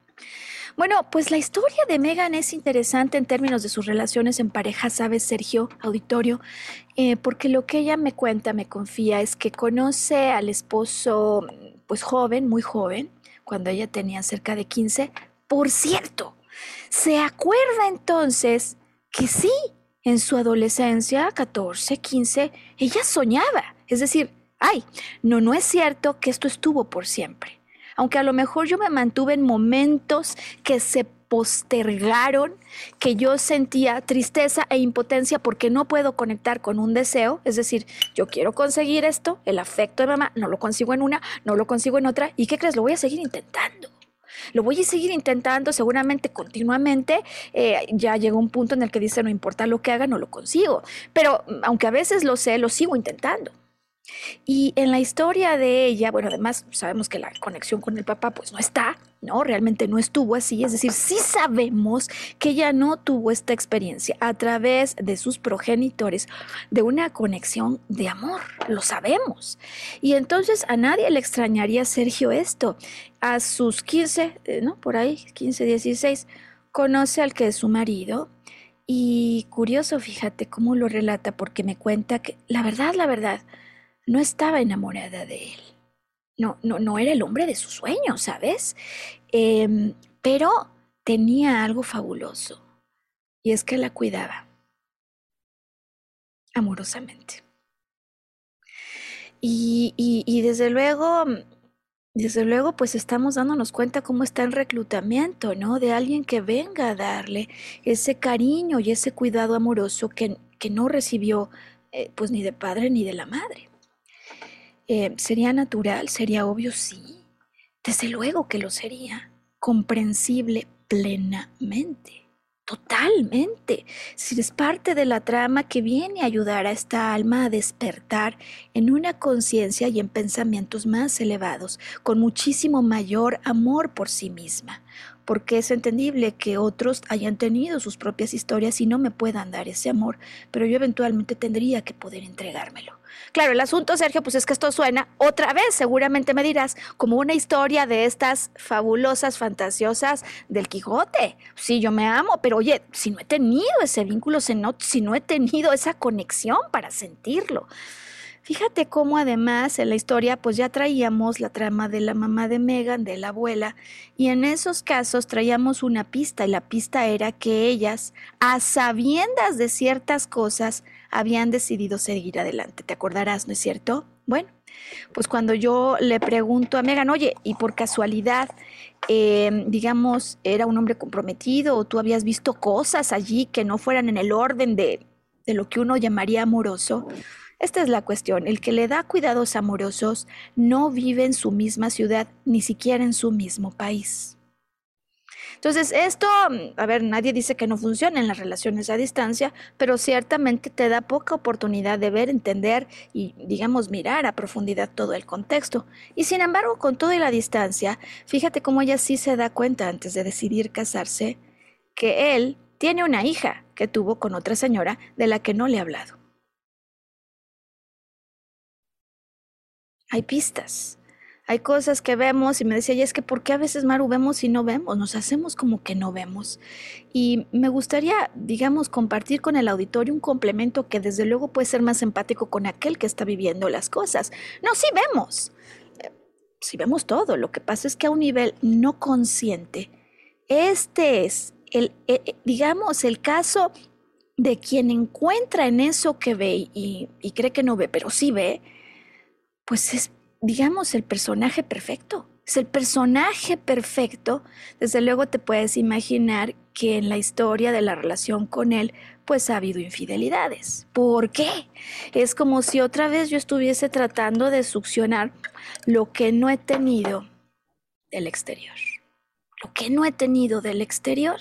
Bueno, pues la historia de Megan es interesante en términos de sus relaciones en pareja, ¿sabes, Sergio, auditorio? Eh, porque lo que ella me cuenta, me confía, es que conoce al esposo, pues joven, muy joven, cuando ella tenía cerca de 15. Por cierto, se acuerda entonces que sí, en su adolescencia, 14, 15, ella soñaba. Es decir, ay, no, no es cierto que esto estuvo por siempre. Aunque a lo mejor yo me mantuve en momentos que se postergaron, que yo sentía tristeza e impotencia porque no puedo conectar con un deseo, es decir, yo quiero conseguir esto, el afecto de mamá, no lo consigo en una, no lo consigo en otra, ¿y qué crees? Lo voy a seguir intentando. Lo voy a seguir intentando seguramente continuamente. Eh, ya llegó un punto en el que dice, no importa lo que haga, no lo consigo. Pero mm, aunque a veces lo sé, lo sigo intentando. Y en la historia de ella, bueno, además sabemos que la conexión con el papá pues no está, ¿no? Realmente no estuvo así, es decir, sí sabemos que ella no tuvo esta experiencia a través de sus progenitores de una conexión de amor, lo sabemos. Y entonces a nadie le extrañaría, Sergio, esto. A sus 15, eh, ¿no? Por ahí, 15, 16, conoce al que es su marido. Y curioso, fíjate cómo lo relata, porque me cuenta que la verdad, la verdad, no estaba enamorada de él. No, no, no era el hombre de sus sueños, ¿sabes? Em, pero tenía algo fabuloso. Y es que la cuidaba amorosamente. Y, y, desde luego, desde luego, pues estamos dándonos cuenta cómo está el reclutamiento, ¿no? De alguien que venga a darle ese cariño y ese cuidado amoroso que, que no recibió, eh, pues ni de padre ni de la madre. Eh, ¿Sería natural? ¿Sería obvio? Sí. Desde luego que lo sería. Comprensible plenamente. Totalmente. Si es parte de la trama que viene a ayudar a esta alma a despertar en una conciencia y en pensamientos más elevados, con muchísimo mayor amor por sí misma. Porque es entendible que otros hayan tenido sus propias historias y no me puedan dar ese amor, pero yo eventualmente tendría que poder entregármelo. Claro, el asunto, Sergio, pues es que esto suena otra vez, seguramente me dirás, como una historia de estas fabulosas, fantasiosas del Quijote. Sí, yo me amo, pero oye, si no he tenido ese vínculo, si no he tenido esa conexión para sentirlo. Fíjate cómo además en la historia pues ya traíamos la trama de la mamá de Megan, de la abuela, y en esos casos traíamos una pista y la pista era que ellas, a sabiendas de ciertas cosas, habían decidido seguir adelante. ¿Te acordarás, no es cierto? Bueno, pues cuando yo le pregunto a Megan, oye, y por casualidad, em, digamos, era un hombre comprometido o tú habías visto cosas allí que no fueran en el orden de, de lo que uno llamaría amoroso, esta es la cuestión. El que le da cuidados amorosos no vive en su misma ciudad, ni siquiera en su mismo país. Entonces, esto, a ver, nadie dice que no funcionen las relaciones a distancia, pero ciertamente te da poca oportunidad de ver, entender y, digamos, mirar a profundidad todo el contexto. Y sin embargo, con toda la distancia, fíjate cómo ella sí se da cuenta antes de decidir casarse que él tiene una hija que tuvo con otra señora de la que no le ha hablado. hay pistas. Hay cosas que vemos y me decía, y es que ¿por qué a veces, Maru, vemos y no vemos? Nos hacemos como que no vemos. Y me gustaría, digamos, compartir con el auditorio un complemento que desde luego puede ser más empático con aquel que está viviendo las cosas. No, sí vemos. Sí vemos todo. Lo que pasa es que a un nivel no consciente, este es el, eh, eh, digamos, el caso de quien encuentra en eso que ve y, y cree que no ve, pero sí ve, pues es, digamos, el personaje perfecto. Es el personaje perfecto. Desde luego te puedes imaginar que en la historia de la relación con él, pues ha habido infidelidades. ¿Por qué? Es como si otra vez yo estuviese tratando de succionar lo que no he tenido del exterior. Lo que no he tenido del exterior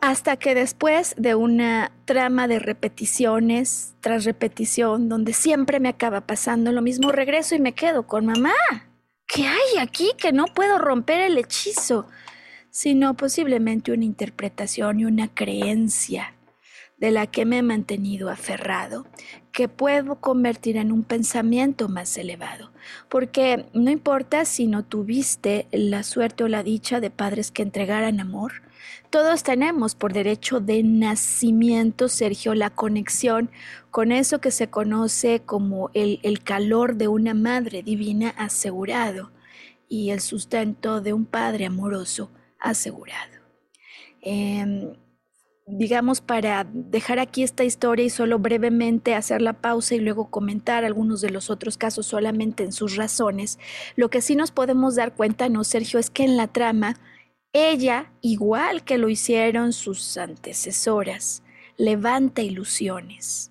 hasta que después de una trama de repeticiones tras repetición, donde siempre me acaba pasando lo mismo, regreso y me quedo con mamá. ¿Qué hay aquí que no puedo romper el hechizo? Sino posiblemente una interpretación y una creencia de la que me he mantenido aferrado, que puedo convertir en un pensamiento más elevado. Porque no importa si no tuviste la suerte o la dicha de padres que entregaran amor, todos tenemos por derecho de nacimiento, Sergio, la conexión con eso que se conoce como el, calor de una madre divina asegurado y el sustento de un padre amoroso asegurado. Em, digamos, para dejar aquí esta historia y solo brevemente hacer la pausa y luego comentar algunos de los otros casos solamente en sus razones, lo que sí nos podemos dar cuenta, ¿no, Sergio? Es que en la trama, ella, igual que lo hicieron sus antecesoras, levanta ilusiones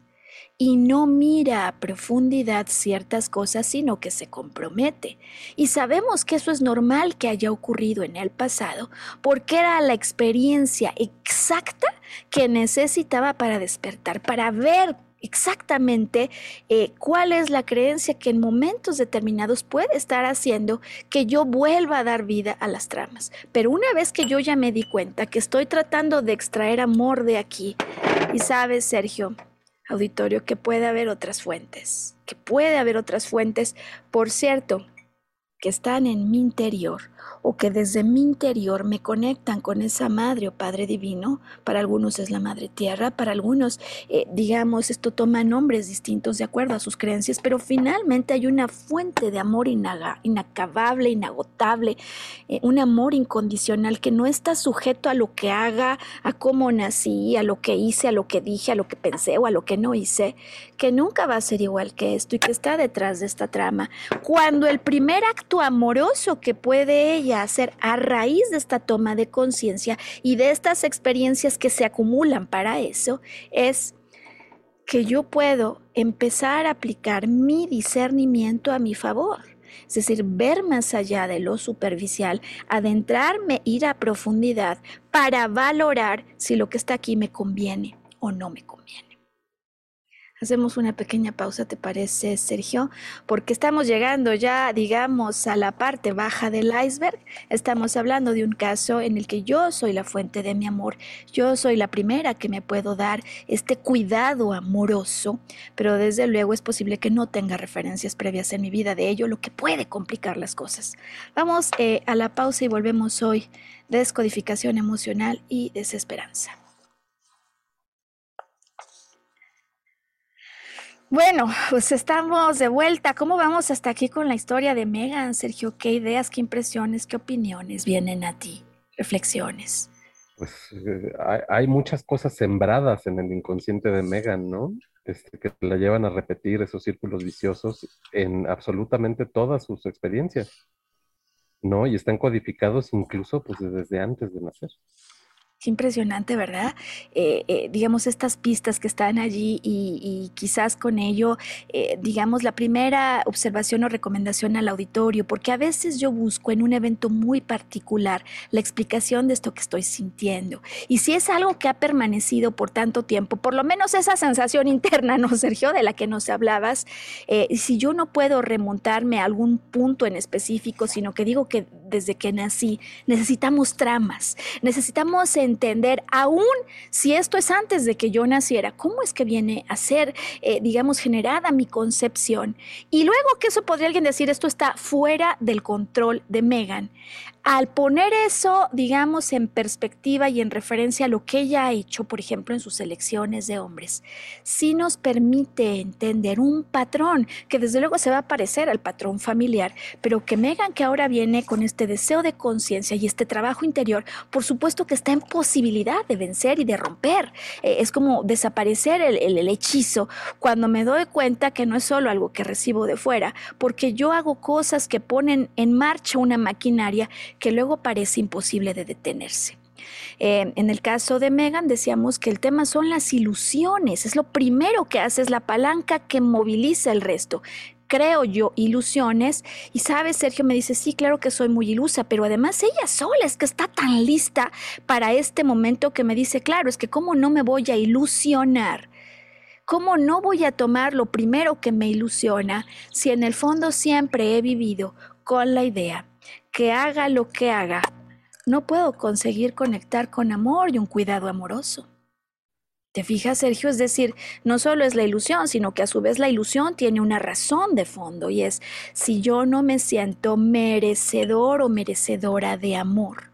y no mira a profundidad ciertas cosas, sino que se compromete. Y sabemos que eso es normal que haya ocurrido en el pasado, porque era la experiencia exacta que necesitaba para despertar, para ver exactamente eh, cuál es la creencia que en momentos determinados puede estar haciendo que yo vuelva a dar vida a las tramas. Pero una vez que yo ya me di cuenta que estoy tratando de extraer amor de aquí, y sabes, Sergio, auditorio, que puede haber otras fuentes, que puede haber otras fuentes, por cierto, que están en mi interior o que desde mi interior me conectan con esa madre o padre divino. Para algunos es la madre tierra, para algunos, eh, digamos, esto toma nombres distintos de acuerdo a sus creencias, pero finalmente hay una fuente de amor inacabable, inagotable, eh, un amor incondicional que no está sujeto a lo que haga, a cómo nací, a lo que hice, a lo que dije, a lo que pensé o a lo que no hice, que nunca va a ser igual que esto y que está detrás de esta trama. Cuando el primer acto amoroso que puede ella hacer a raíz de esta toma de conciencia y de estas experiencias que se acumulan para eso es que yo puedo empezar a aplicar mi discernimiento a mi favor. Es decir, ver más allá de lo superficial, adentrarme, ir a profundidad para valorar si lo que está aquí me conviene o no me conviene. Hacemos una pequeña pausa, ¿te parece, Sergio? Porque estamos llegando ya, digamos, a la parte baja del iceberg. Estamos hablando de un caso en el que yo soy la fuente de mi amor. Yo soy la primera que me puedo dar este cuidado amoroso, pero desde luego es posible que no tenga referencias previas en mi vida de ello, lo que puede complicar las cosas. Vamos eh, a la pausa y volvemos hoy. Descodificación emocional y desesperanza. Bueno, pues estamos de vuelta. ¿Cómo vamos hasta aquí con la historia de Megan, Sergio? ¿Qué ideas, qué impresiones, qué opiniones vienen a ti? Reflexiones. Pues eh, hay, muchas cosas sembradas en el inconsciente de Megan, ¿no? Este, que la llevan a repetir esos círculos viciosos en absolutamente todas sus experiencias, ¿no? Y están codificados incluso pues desde antes de nacer. Es impresionante, ¿verdad? Eh, eh, digamos, estas pistas que están allí y, quizás con ello, eh, digamos, la primera observación o recomendación al auditorio, porque a veces yo busco en un evento muy particular la explicación de esto que estoy sintiendo. Y si es algo que ha permanecido por tanto tiempo, por lo menos esa sensación interna, ¿no, Sergio? De la que nos hablabas, si yo no puedo remontarme a algún punto en específico, sino que digo que desde que nací necesitamos tramas, necesitamos entender, aún si esto es antes de que yo naciera, cómo es que viene a ser, eh, digamos, generada mi concepción. Y luego que eso podría alguien decir, esto está fuera del control de Megan. Al poner eso, digamos, en perspectiva y en referencia a lo que ella ha hecho, por ejemplo, en sus elecciones de hombres, sí nos permite entender un patrón que desde luego se va a parecer al patrón familiar, pero que Megan, que ahora viene con este deseo de conciencia y este trabajo interior, por supuesto que está en posibilidad de vencer y de romper. Eh, es como desaparecer el, el hechizo cuando me doy cuenta que no es solo algo que recibo de fuera, porque yo hago cosas que ponen en marcha una maquinaria que luego parece imposible de detenerse. Eh, en el caso de Megan decíamos que el tema son las ilusiones, es lo primero que hace, es la palanca que moviliza el resto creo yo ilusiones. Y sabes, Sergio me dice, sí, claro que soy muy ilusa, pero además ella sola es que está tan lista para este momento que me dice, claro, es que cómo no me voy a ilusionar. ¿Cómo no voy a tomar lo primero que me ilusiona si en el fondo siempre he vivido con la idea que haga lo que haga, no puedo conseguir conectar con amor y un cuidado amoroso. ¿Te fijas, Sergio? Es decir, no solo es la ilusión, sino que a su vez la ilusión tiene una razón de fondo y es si yo no me siento merecedor o merecedora de amor.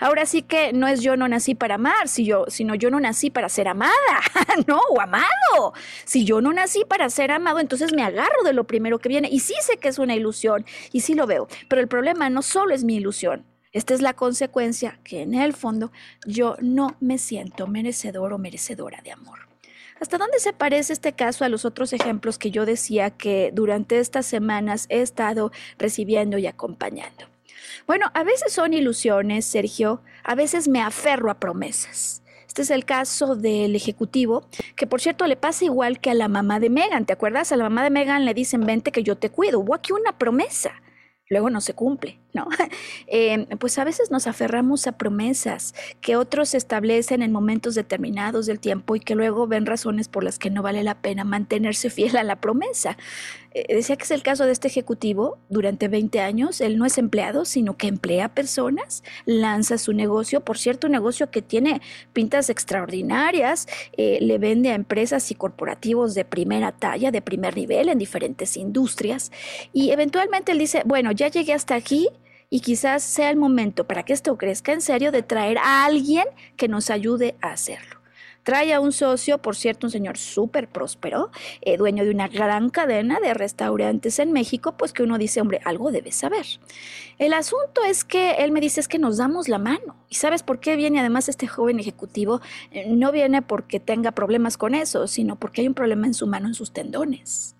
Ahora sí que no es yo no nací para amar, sino yo no nací para ser amada, no, o amado. Si yo no nací para ser amado, entonces me agarro de lo primero que viene. Y sí sé que es una ilusión, y sí lo veo, pero el problema no solo es mi ilusión, Esta es la consecuencia que en el fondo yo no me siento merecedor o merecedora de amor. ¿Hasta dónde se parece este caso a los otros ejemplos que yo decía que durante estas semanas he estado recibiendo y acompañando? Bueno, a veces son ilusiones, Sergio, a veces me aferro a promesas. Este es el caso del ejecutivo, que por cierto le pasa igual que a la mamá de Megan. ¿Te acuerdas? A la mamá de Megan le dicen, vente que yo te cuido. Hubo aquí una promesa luego no se cumple, ¿no? Eh, pues a veces nos aferramos a promesas que otros establecen en momentos determinados del tiempo y que luego ven razones por las que no vale la pena mantenerse fiel a la promesa. Eh, decía que es el caso de este ejecutivo durante 20 años. Él no es empleado, sino que emplea personas, lanza su negocio, por cierto, un negocio que tiene pintas extraordinarias, eh, le vende a empresas y corporativos de primera talla, de primer nivel en diferentes industrias. Y eventualmente él dice, bueno, ya llegué hasta aquí, y quizás sea el momento para que esto crezca en serio de traer a alguien que nos ayude a hacerlo. Trae a un socio, por cierto, un señor súper próspero, eh, dueño de una gran cadena de restaurantes en México, pues que uno dice, hombre, algo debe saber. El asunto es que él me dice es que nos damos la mano. ¿Y sabes por qué viene además este joven ejecutivo? Eh, no viene porque tenga problemas con eso, sino porque hay un problema en su mano, en sus tendones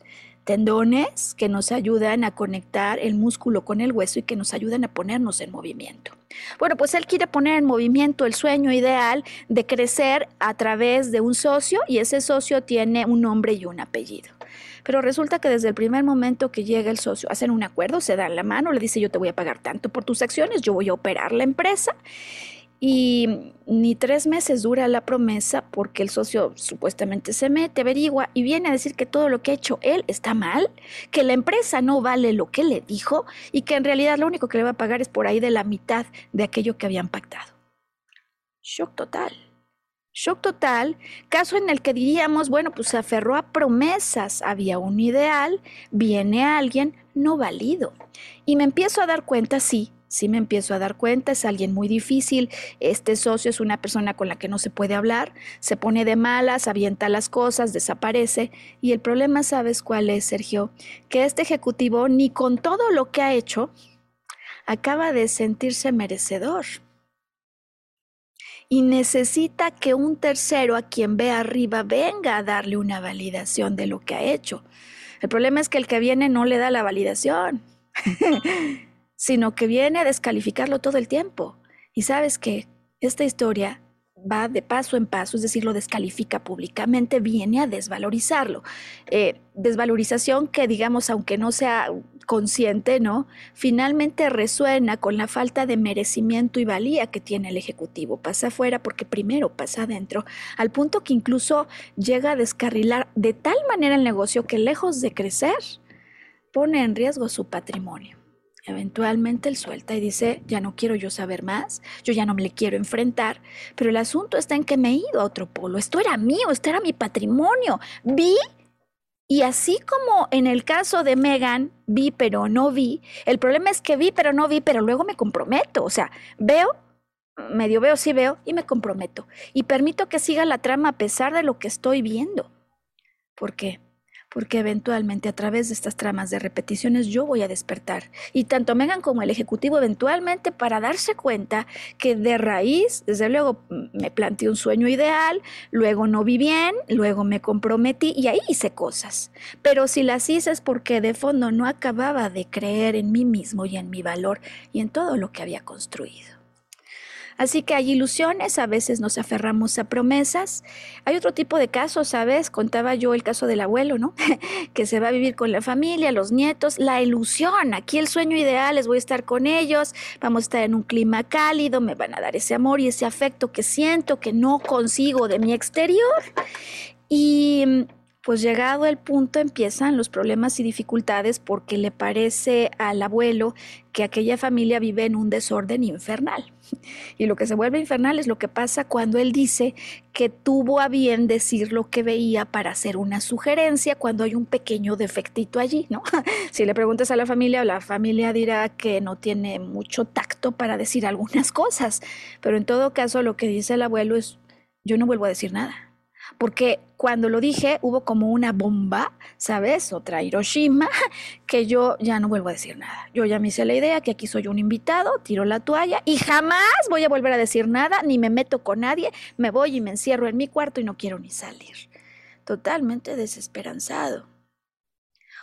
tendones que nos ayudan a conectar el músculo con el hueso y que nos ayudan a ponernos en movimiento. Bueno, pues él quiere poner en movimiento el sueño ideal de crecer a través de un socio y ese socio tiene un nombre y un apellido. Pero resulta que desde el primer momento que llega el socio, hacen un acuerdo, se dan la mano, le dice yo te voy a pagar tanto por tus acciones, yo voy a operar la empresa y ni tres meses dura la promesa porque el socio supuestamente se mete, averigua y viene a decir que todo lo que ha hecho él está mal, que la empresa no vale lo que le dijo y que en realidad lo único que le va a pagar es por ahí de la mitad de aquello que habían pactado. Shock total. Shock total, caso en el que diríamos, bueno, pues se aferró a promesas, había un ideal, viene alguien no válido. Y me empiezo a dar cuenta, sí, sí me empiezo a dar cuenta, es alguien muy difícil, este socio es una persona con la que no se puede hablar, se pone de malas, avienta las cosas, desaparece. Y el problema, ¿sabes cuál es, Sergio? Que este ejecutivo, ni con todo lo que ha hecho, acaba de sentirse merecedor. Y necesita que un tercero a quien ve arriba venga a darle una validación de lo que ha hecho. El problema es que el que viene no le da la validación. sino que viene a descalificarlo todo el tiempo. Y sabes que esta historia va de paso en paso, es decir, lo descalifica públicamente, viene a desvalorizarlo. Eh, desvalorización que, digamos, aunque no sea consciente, ¿no? Finalmente resuena con la falta de merecimiento y valía que tiene el Ejecutivo. Pasa afuera porque primero pasa adentro, al punto que incluso llega a descarrilar de tal manera el negocio que lejos de crecer, pone en riesgo su patrimonio. Eventualmente él suelta y dice, ya no quiero yo saber más, yo ya no me le quiero enfrentar, pero el asunto está en que me he ido a otro polo, esto era mío, esto era mi patrimonio, vi y así como en el caso de Megan, vi pero no vi, el problema es que vi pero no vi, pero luego me comprometo, o sea, veo, medio veo, sí veo y me comprometo. Y permito que siga la trama a pesar de lo que estoy viendo. ¿Por qué? Porque eventualmente a través de estas tramas de repeticiones yo voy a despertar. Y tanto Megan como el Ejecutivo eventualmente para darse cuenta que de raíz, desde luego me planteé un sueño ideal, luego no vi bien, luego me comprometí y ahí hice cosas. Pero si las hice es porque de fondo no acababa de creer en mí mismo y en mi valor y en todo lo que había construido. Así que hay ilusiones, a veces nos aferramos a promesas. Hay otro tipo de casos, ¿sabes? Contaba yo el caso del abuelo, ¿no? que se va a vivir con la familia, los nietos, la ilusión. Aquí el sueño ideal es voy a estar con ellos, vamos a estar en un clima cálido, me van a dar ese amor y ese afecto que siento que no consigo de mi exterior. Y pues llegado el punto empiezan los problemas y dificultades porque le parece al abuelo que aquella familia vive en un desorden infernal. Y lo que se vuelve infernal es lo que pasa cuando él dice que tuvo a bien decir lo que veía para hacer una sugerencia cuando hay un pequeño defectito allí, ¿no? Si le preguntas a la familia, la familia dirá que no tiene mucho tacto para decir algunas cosas, pero en todo caso lo que dice el abuelo es, yo no vuelvo a decir nada porque cuando lo dije hubo como una bomba, ¿sabes? Otra Hiroshima, que yo ya no vuelvo a decir nada. Yo ya me hice la idea que aquí soy un invitado, tiro la toalla y jamás voy a volver a decir nada, ni me meto con nadie, me voy y me encierro en mi cuarto y no quiero ni salir. Totalmente desesperanzado.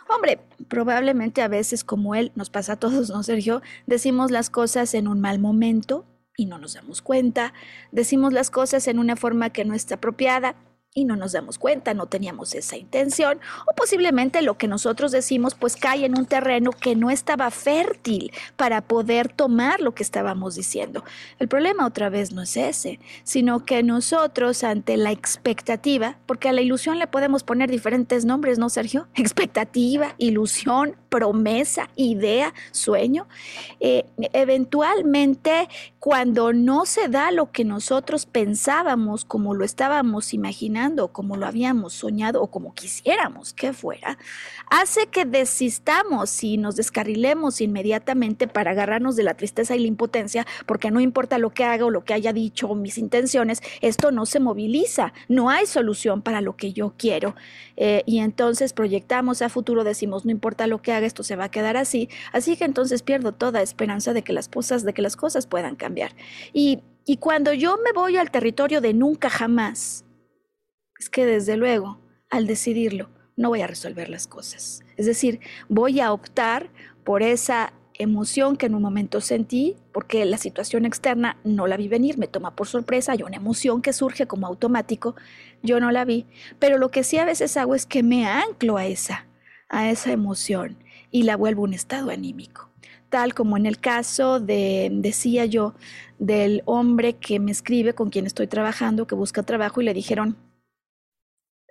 Hombre, probablemente a veces como él, nos pasa a todos, ¿no, Sergio? Decimos las cosas en un mal momento y no nos damos cuenta, decimos las cosas en una forma que no está apropiada y no nos damos cuenta, no teníamos esa intención, o posiblemente lo que nosotros decimos pues cae en un terreno que no estaba fértil para poder tomar lo que estábamos diciendo. El problema otra vez no es ese, sino que nosotros ante la expectativa, porque a la ilusión le podemos poner diferentes nombres, ¿no, Sergio? Expectativa, ilusión, promesa, idea, sueño, eh, eventualmente cuando no se da lo que nosotros pensábamos como lo estábamos imaginando, como lo habíamos soñado o como quisiéramos que fuera, hace que desistamos y nos descarrilemos inmediatamente para agarrarnos de la tristeza y la impotencia, porque no importa lo que haga o lo que haya dicho o mis intenciones, esto no se moviliza, no hay solución para lo que yo quiero. Eh, y entonces proyectamos a futuro, decimos, no importa lo que haga, esto se va a quedar así, así que entonces pierdo toda esperanza de que las cosas, de que las cosas puedan cambiar. Y, cuando yo me voy al territorio de nunca jamás, es que desde luego, al decidirlo, no voy a resolver las cosas. Es decir, voy a optar por esa emoción que en un momento sentí, porque la situación externa no la vi venir, me toma por sorpresa, hay una emoción que surge como automático, yo no la vi, pero lo que sí a veces hago es que me anclo a esa, a esa emoción y la vuelvo un estado anímico. Tal como en el caso de, decía yo, del hombre que me escribe con quien estoy trabajando, que busca trabajo y le dijeron,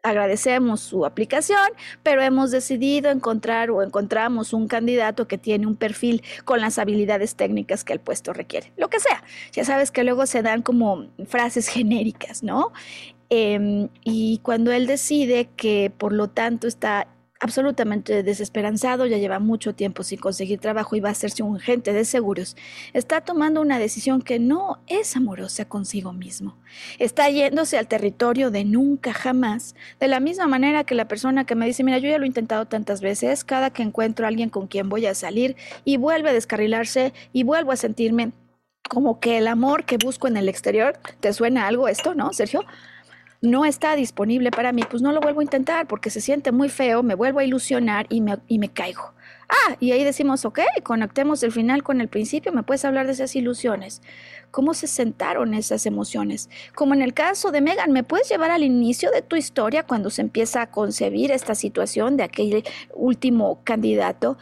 agradecemos su aplicación, pero hemos decidido encontrar o encontramos un candidato que tiene un perfil con las habilidades técnicas que el puesto requiere. Lo que sea. Ya sabes que luego se dan como frases genéricas, ¿no? Em, y cuando él decide que por lo tanto está absolutamente desesperanzado, ya lleva mucho tiempo sin conseguir trabajo y va a hacerse un agente de seguros, está tomando una decisión que no es amorosa consigo mismo. Está yéndose al territorio de nunca jamás, de la misma manera que la persona que me dice, mira, yo ya lo he intentado tantas veces, cada que encuentro a alguien con quien voy a salir y vuelve a descarrilarse y vuelvo a sentirme como que el amor que busco en el exterior, ¿te suena algo esto, no, Sergio? No está disponible para mí, pues no lo vuelvo a intentar porque se siente muy feo, me vuelvo a ilusionar y me, y me caigo. Ah, y ahí decimos, ok, conectemos el final con el principio, me puedes hablar de esas ilusiones. ¿Cómo se sentaron esas emociones? Como en el caso de Megan, ¿me puedes llevar al inicio de tu historia cuando se empieza a concebir esta situación de aquel último candidato?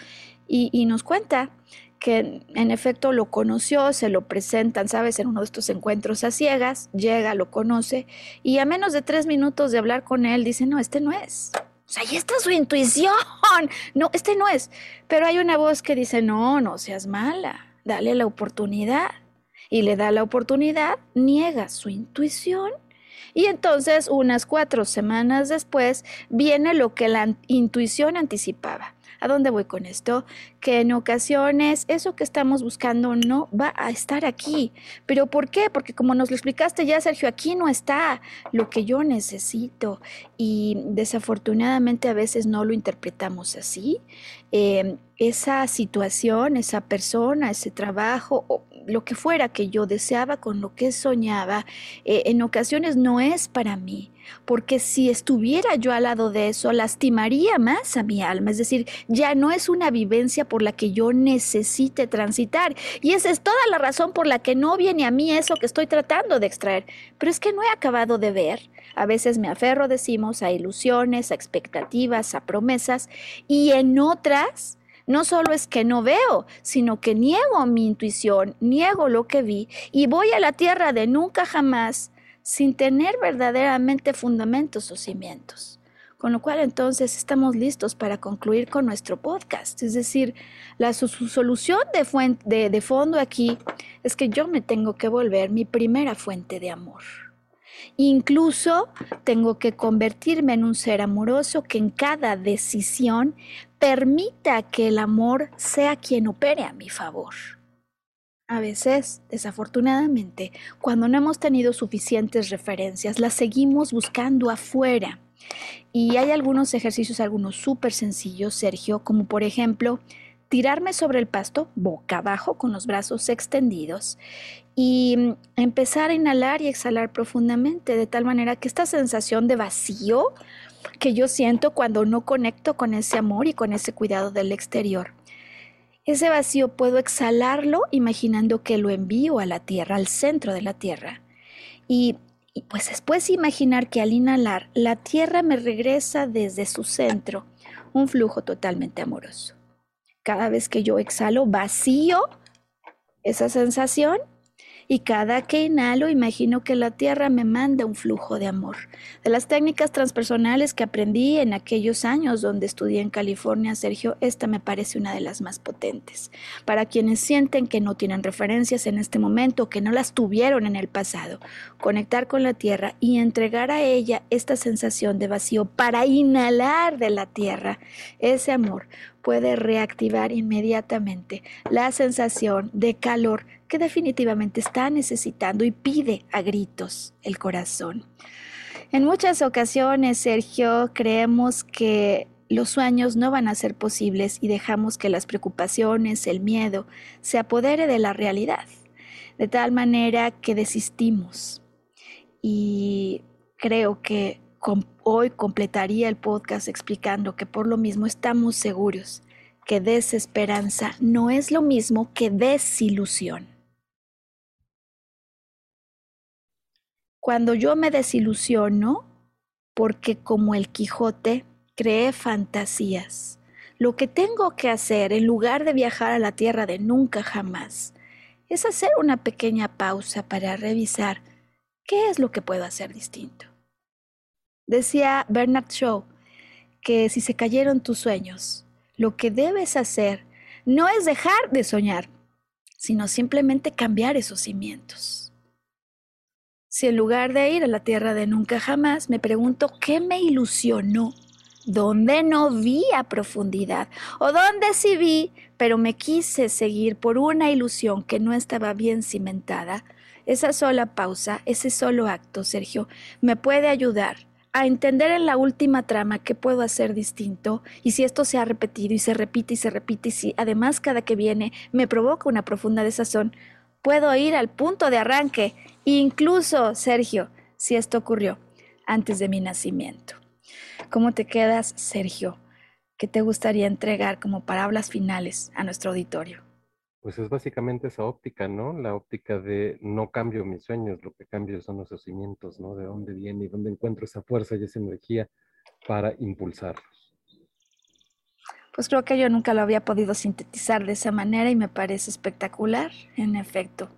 Y, y nos cuenta que en efecto lo conoció, se lo presentan, ¿sabes? En uno de estos encuentros a ciegas, llega, lo conoce y a menos de tres minutos de hablar con él dice, no, este no es. O sea, ahí está su intuición. No, este no es. Pero hay una voz que dice, no, no seas mala, dale la oportunidad. Y le da la oportunidad, niega su intuición y entonces, unas cuatro semanas después, viene lo que la intuición anticipaba. ¿A dónde voy con esto? Que en ocasiones eso que estamos buscando no va a estar aquí. ¿Pero por qué? Porque como nos lo explicaste ya, Sergio, aquí no está lo que yo necesito. Y desafortunadamente a veces no lo interpretamos así. Em, esa situación, esa persona, ese trabajo, lo que fuera que yo deseaba, con lo que soñaba, eh, en ocasiones no es para mí porque si estuviera yo al lado de eso, lastimaría más a mi alma, es decir, ya no es una vivencia por la que yo necesite transitar. Y esa es toda la razón por la que no viene a mí eso que estoy tratando de extraer. Pero es que no he acabado de ver. A veces me aferro, decimos, a ilusiones, a expectativas, a promesas, y en otras... No solo es que no veo, sino que niego mi intuición, niego lo que vi y voy a la tierra de nunca jamás sin tener verdaderamente fundamentos o cimientos. Con lo cual entonces estamos listos para concluir con nuestro podcast. Es decir, la solución de, de fondo aquí es que yo me tengo que volver mi primera fuente de amor. Incluso tengo que convertirme en un ser amoroso que en cada decisión permita que el amor sea quien opere a mi favor. A veces, desafortunadamente, cuando no hemos tenido suficientes referencias, las seguimos buscando afuera. Y hay algunos ejercicios, algunos súper sencillos, Sergio, como por ejemplo, tirarme sobre el pasto boca abajo con los brazos extendidos y empezar a inhalar y exhalar profundamente, de tal manera que esta sensación de vacío que yo siento cuando no conecto con ese amor y con ese cuidado del exterior, ese vacío puedo exhalarlo imaginando que lo envío a la tierra, al centro de la tierra. Y, pues después imaginar que al inhalar la tierra me regresa desde su centro un flujo totalmente amoroso. Cada vez que yo exhalo vacío esa sensación y cada que inhalo imagino que la tierra me manda un flujo de amor. De las técnicas transpersonales que aprendí en aquellos años donde estudié en California, Sergio, esta me parece una de las más potentes. Para quienes sienten que no tienen referencias en este momento, que no las tuvieron en el pasado, conectar con la tierra y entregar a ella esta sensación de vacío para inhalar de la tierra ese amor puede reactivar inmediatamente la sensación de calor que definitivamente está necesitando y pide a gritos el corazón. En muchas ocasiones, Sergio, creemos que los sueños no van a ser posibles y dejamos que las preocupaciones, el miedo, se apodere de la realidad, de tal manera que desistimos. Y creo que hoy completaría el podcast explicando que por lo mismo estamos seguros que desesperanza no es lo mismo que desilusión. Cuando yo me desilusiono, porque como el Quijote cree fantasías, lo que tengo que hacer en lugar de viajar a la tierra de nunca jamás es hacer una pequeña pausa para revisar qué es lo que puedo hacer distinto. Decía Bernard Shaw que si se cayeron tus sueños, lo que debes hacer no es dejar de soñar, sino simplemente cambiar esos cimientos. Si en lugar de ir a la tierra de nunca jamás, me pregunto qué me ilusionó, dónde no vi a profundidad, o dónde sí vi, pero me quise seguir por una ilusión que no estaba bien cimentada, esa sola pausa, ese solo acto, Sergio, me puede ayudar a entender en la última trama qué puedo hacer distinto y si esto se ha repetido y se repite y se repite y si además cada que viene me provoca una profunda desazón, puedo ir al punto de arranque Incluso, Sergio, si esto ocurrió antes de mi nacimiento. ¿Cómo te quedas, Sergio? ¿Qué te gustaría entregar como palabras finales a nuestro auditorio? Pues es básicamente esa óptica, ¿no? La óptica de no cambio mis sueños, lo que cambio son los cimientos, ¿no? De dónde viene y dónde encuentro esa fuerza y esa energía para impulsarlos. Pues creo que yo nunca lo había podido sintetizar de esa manera y me parece espectacular, en efecto.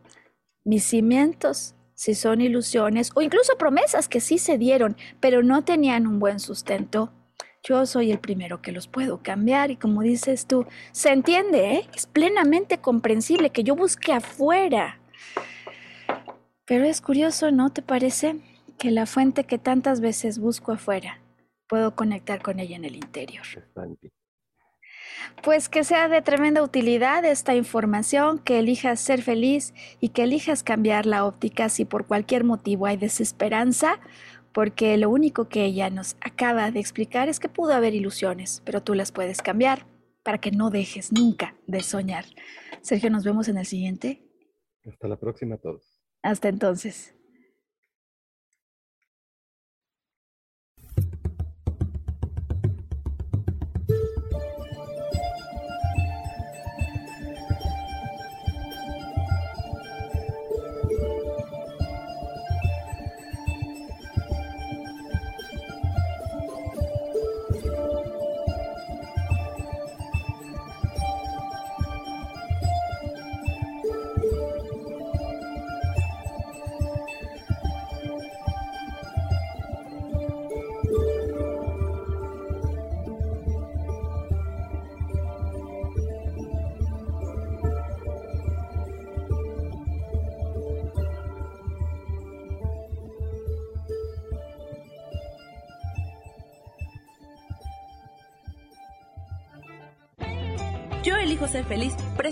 Mis cimientos si son ilusiones o incluso promesas que sí se dieron, pero no tenían un buen sustento, yo soy el primero que los puedo cambiar y como dices tú, se entiende, ¿eh? es plenamente comprensible que yo busque afuera. Pero es curioso, ¿no te parece? Que la fuente que tantas veces busco afuera, puedo conectar con ella en el interior. Pues que sea de tremenda utilidad esta información, que elijas ser feliz y que elijas cambiar la óptica si por cualquier motivo hay desesperanza, porque lo único que ella nos acaba de explicar es que pudo haber ilusiones, pero tú las puedes cambiar para que no dejes nunca de soñar. Sergio, nos vemos en el siguiente. Hasta la próxima a todos. Hasta entonces.